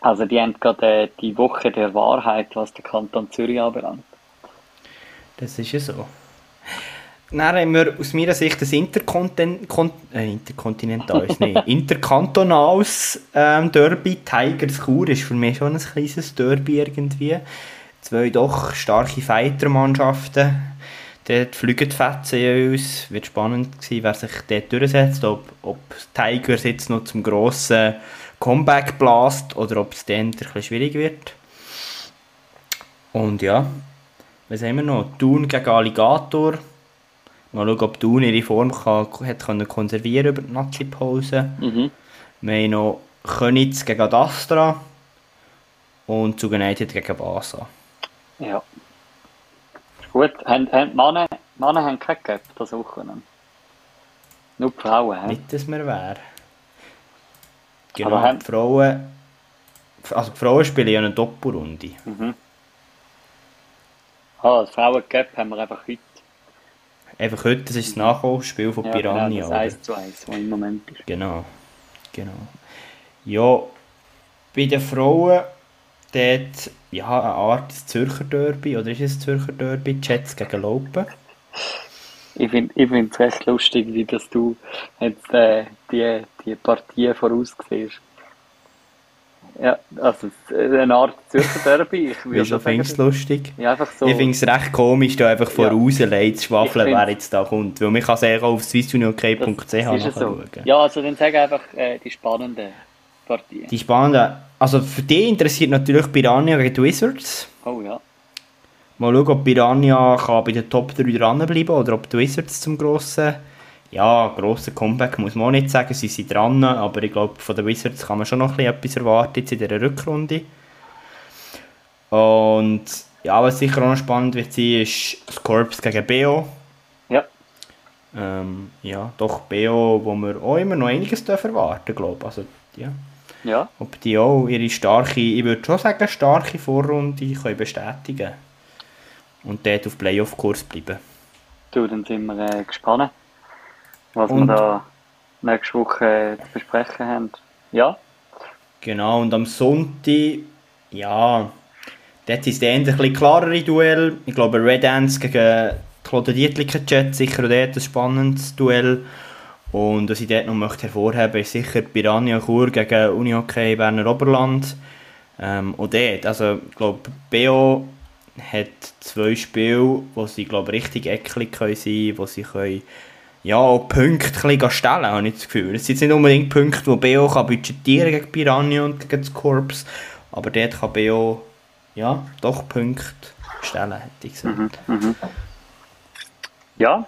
Also die haben gerade äh, die Woche der Wahrheit, was der Kanton Zürich anbelangt. Das ist ja so. Dann haben wir aus meiner Sicht ein äh, interkontinentales, nee, interkantonales ähm, Derby. Tigers Chur ist für mich schon ein kleines Derby irgendwie. Zwei doch starke Fighter-Mannschaften. Dort fliegen die Fetzen uns. Wird spannend sein, wer sich dort durchsetzt. Ob, ob Tigers jetzt noch zum grossen Comeback blast oder ob es dann bisschen schwierig wird. Und ja, was haben wir noch? Thun gegen Alligator. Mal schauen, ob Thun ihre Form kann, hat können konservieren über die Nazi-Pause. Mhm. Wir haben noch Könitz gegen Adastra und zu United gegen Basa. Ja. Gut, haben, haben Männer, Männer haben keinen Gap das Wochenende. Nur die Frauen. He? Nicht, dass wir wären. Genau, haben... die Frauen... Also die Frauen spielen ja eine Doppelrunde. Mhm. Ah, das Frauen-Cup haben wir einfach heute. Einfach heute, das ist das Nachholspiel von ja, Piranha. Genau, das 1 zu 1, das im Moment ist. Genau, genau. Ja, bei den Frauen dort, ja, eine Art Zürcher Derby, oder ist es Zürcher Derby, Jets gegen Lopen? Ich finde es recht lustig, wie dass du jetzt äh, die, die Partie vorausgesehst. Ja, also eine Art Zürcher Derby. Ich Wieso findest du es lustig? Ja, einfach so. Ich finde es recht komisch, da einfach vorauslegen zu schwafeln, wer jetzt da kommt. Weil man kann es eher auf ist ja so. nachschauen. Ja, also dann sag einfach äh, die spannende Partie. Die spannende... Also für dich interessiert natürlich Piranha gegen die Wizards. Oh ja. Mal schauen, ob Piranha kann bei den Top 3 dranbleiben oder ob die Wizards zum grossen... Ja, grossen Comeback muss man auch nicht sagen, sie sind dran, aber ich glaube, von den Wizards kann man schon noch ein bisschen etwas erwarten jetzt in dieser Rückrunde. Und ja, was sicher auch noch spannend wird sein, ist Scorps gegen BO. Ja. Ähm, ja, doch BO, wo wir auch immer noch einiges erwarten glaube Also, ja. Ja. Ob die auch ihre starke, ich würde schon sagen, starke Vorrunde können bestätigen und dort auf Playoff-Kurs bleiben. Du, dann sind wir äh, gespannt, was Und- wir da nächste Woche zu besprechen haben. Ja. Genau, und am Sonntag, ja, dort ist der ein bisschen klarere Duell. Ich glaube, Red Ants gegen Claude Dietliken Jet, sicher auch dort ein spannendes Duell. Und was ich dort noch möchte hervorheben ist sicher Piranha Chur gegen Unihockey Berner Oberland. Ähm, und dort, also ich glaube, BO hat zwei Spiele, wo sie glaube richtig können sein wo sie können, ja, Punkte stellen, habe ich das Gefühl. Es sind jetzt nicht unbedingt Punkte, die BO kann budgetieren gegen Piranha und gegen das Korps, aber dort kann BO ja, doch Punkte stellen, hätte ich gesagt. Mhm. Mhm. Ja.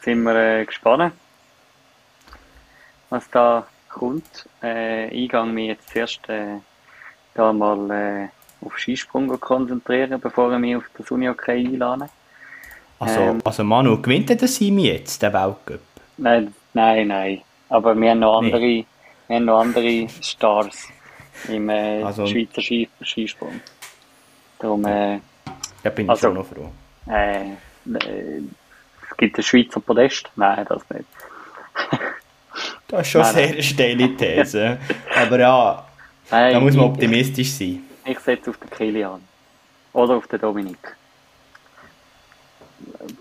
Sind wir äh, gespannt, was da kommt. Äh, Eingang mich jetzt zuerst äh, da mal äh, auf Skisprung konzentrieren, bevor ich mich auf das Unihockey einlade. Also, Ähm. also Manu, gewinnt der Simi jetzt, den Weltcup? Nein, nein, nein. Aber wir haben noch Nee. andere, wir haben noch andere Stars im äh, Also- Schweizer Ski, Skisprung. Darum, äh, Da bin ich Also- schon noch froh. äh, äh, es gibt ein Schweizer Podest? Nein, das nicht. Das ist schon Nein, sehr nein. steile These. aber ja, Nein, da muss man ich- optimistisch sein. Ich setze auf den Kilian. Oder auf den Dominik.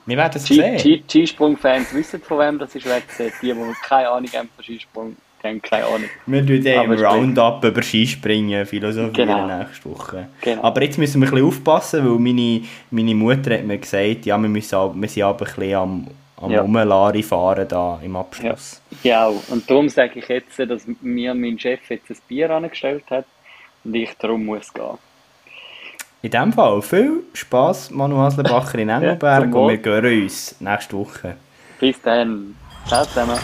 Wir werden es sehen. Ski- Skisprung-Fans wissen, von wem das ist. Sieht. Die, die keine Ahnung haben von Skisprung, die haben keine Ahnung. Wir tun dann im Roundup über Skispringen philosophieren Genau. nächste Woche. Genau. Aber jetzt müssen wir ein bisschen aufpassen, weil meine, meine Mutter hat mir gesagt, ja, wir, müssen, ab- wir sind aber ein bisschen am, am Ja. Rumlari fahren da im Abschluss. Ja, und darum sage ich jetzt, dass mir mein Chef jetzt ein Bier angestellt hat und ich darum muss gehen. In dem Fall viel Spass, Manu Haslebacher in Engelberg zum und wir hören uns nächste Woche. Bis dann. Ciao zusammen.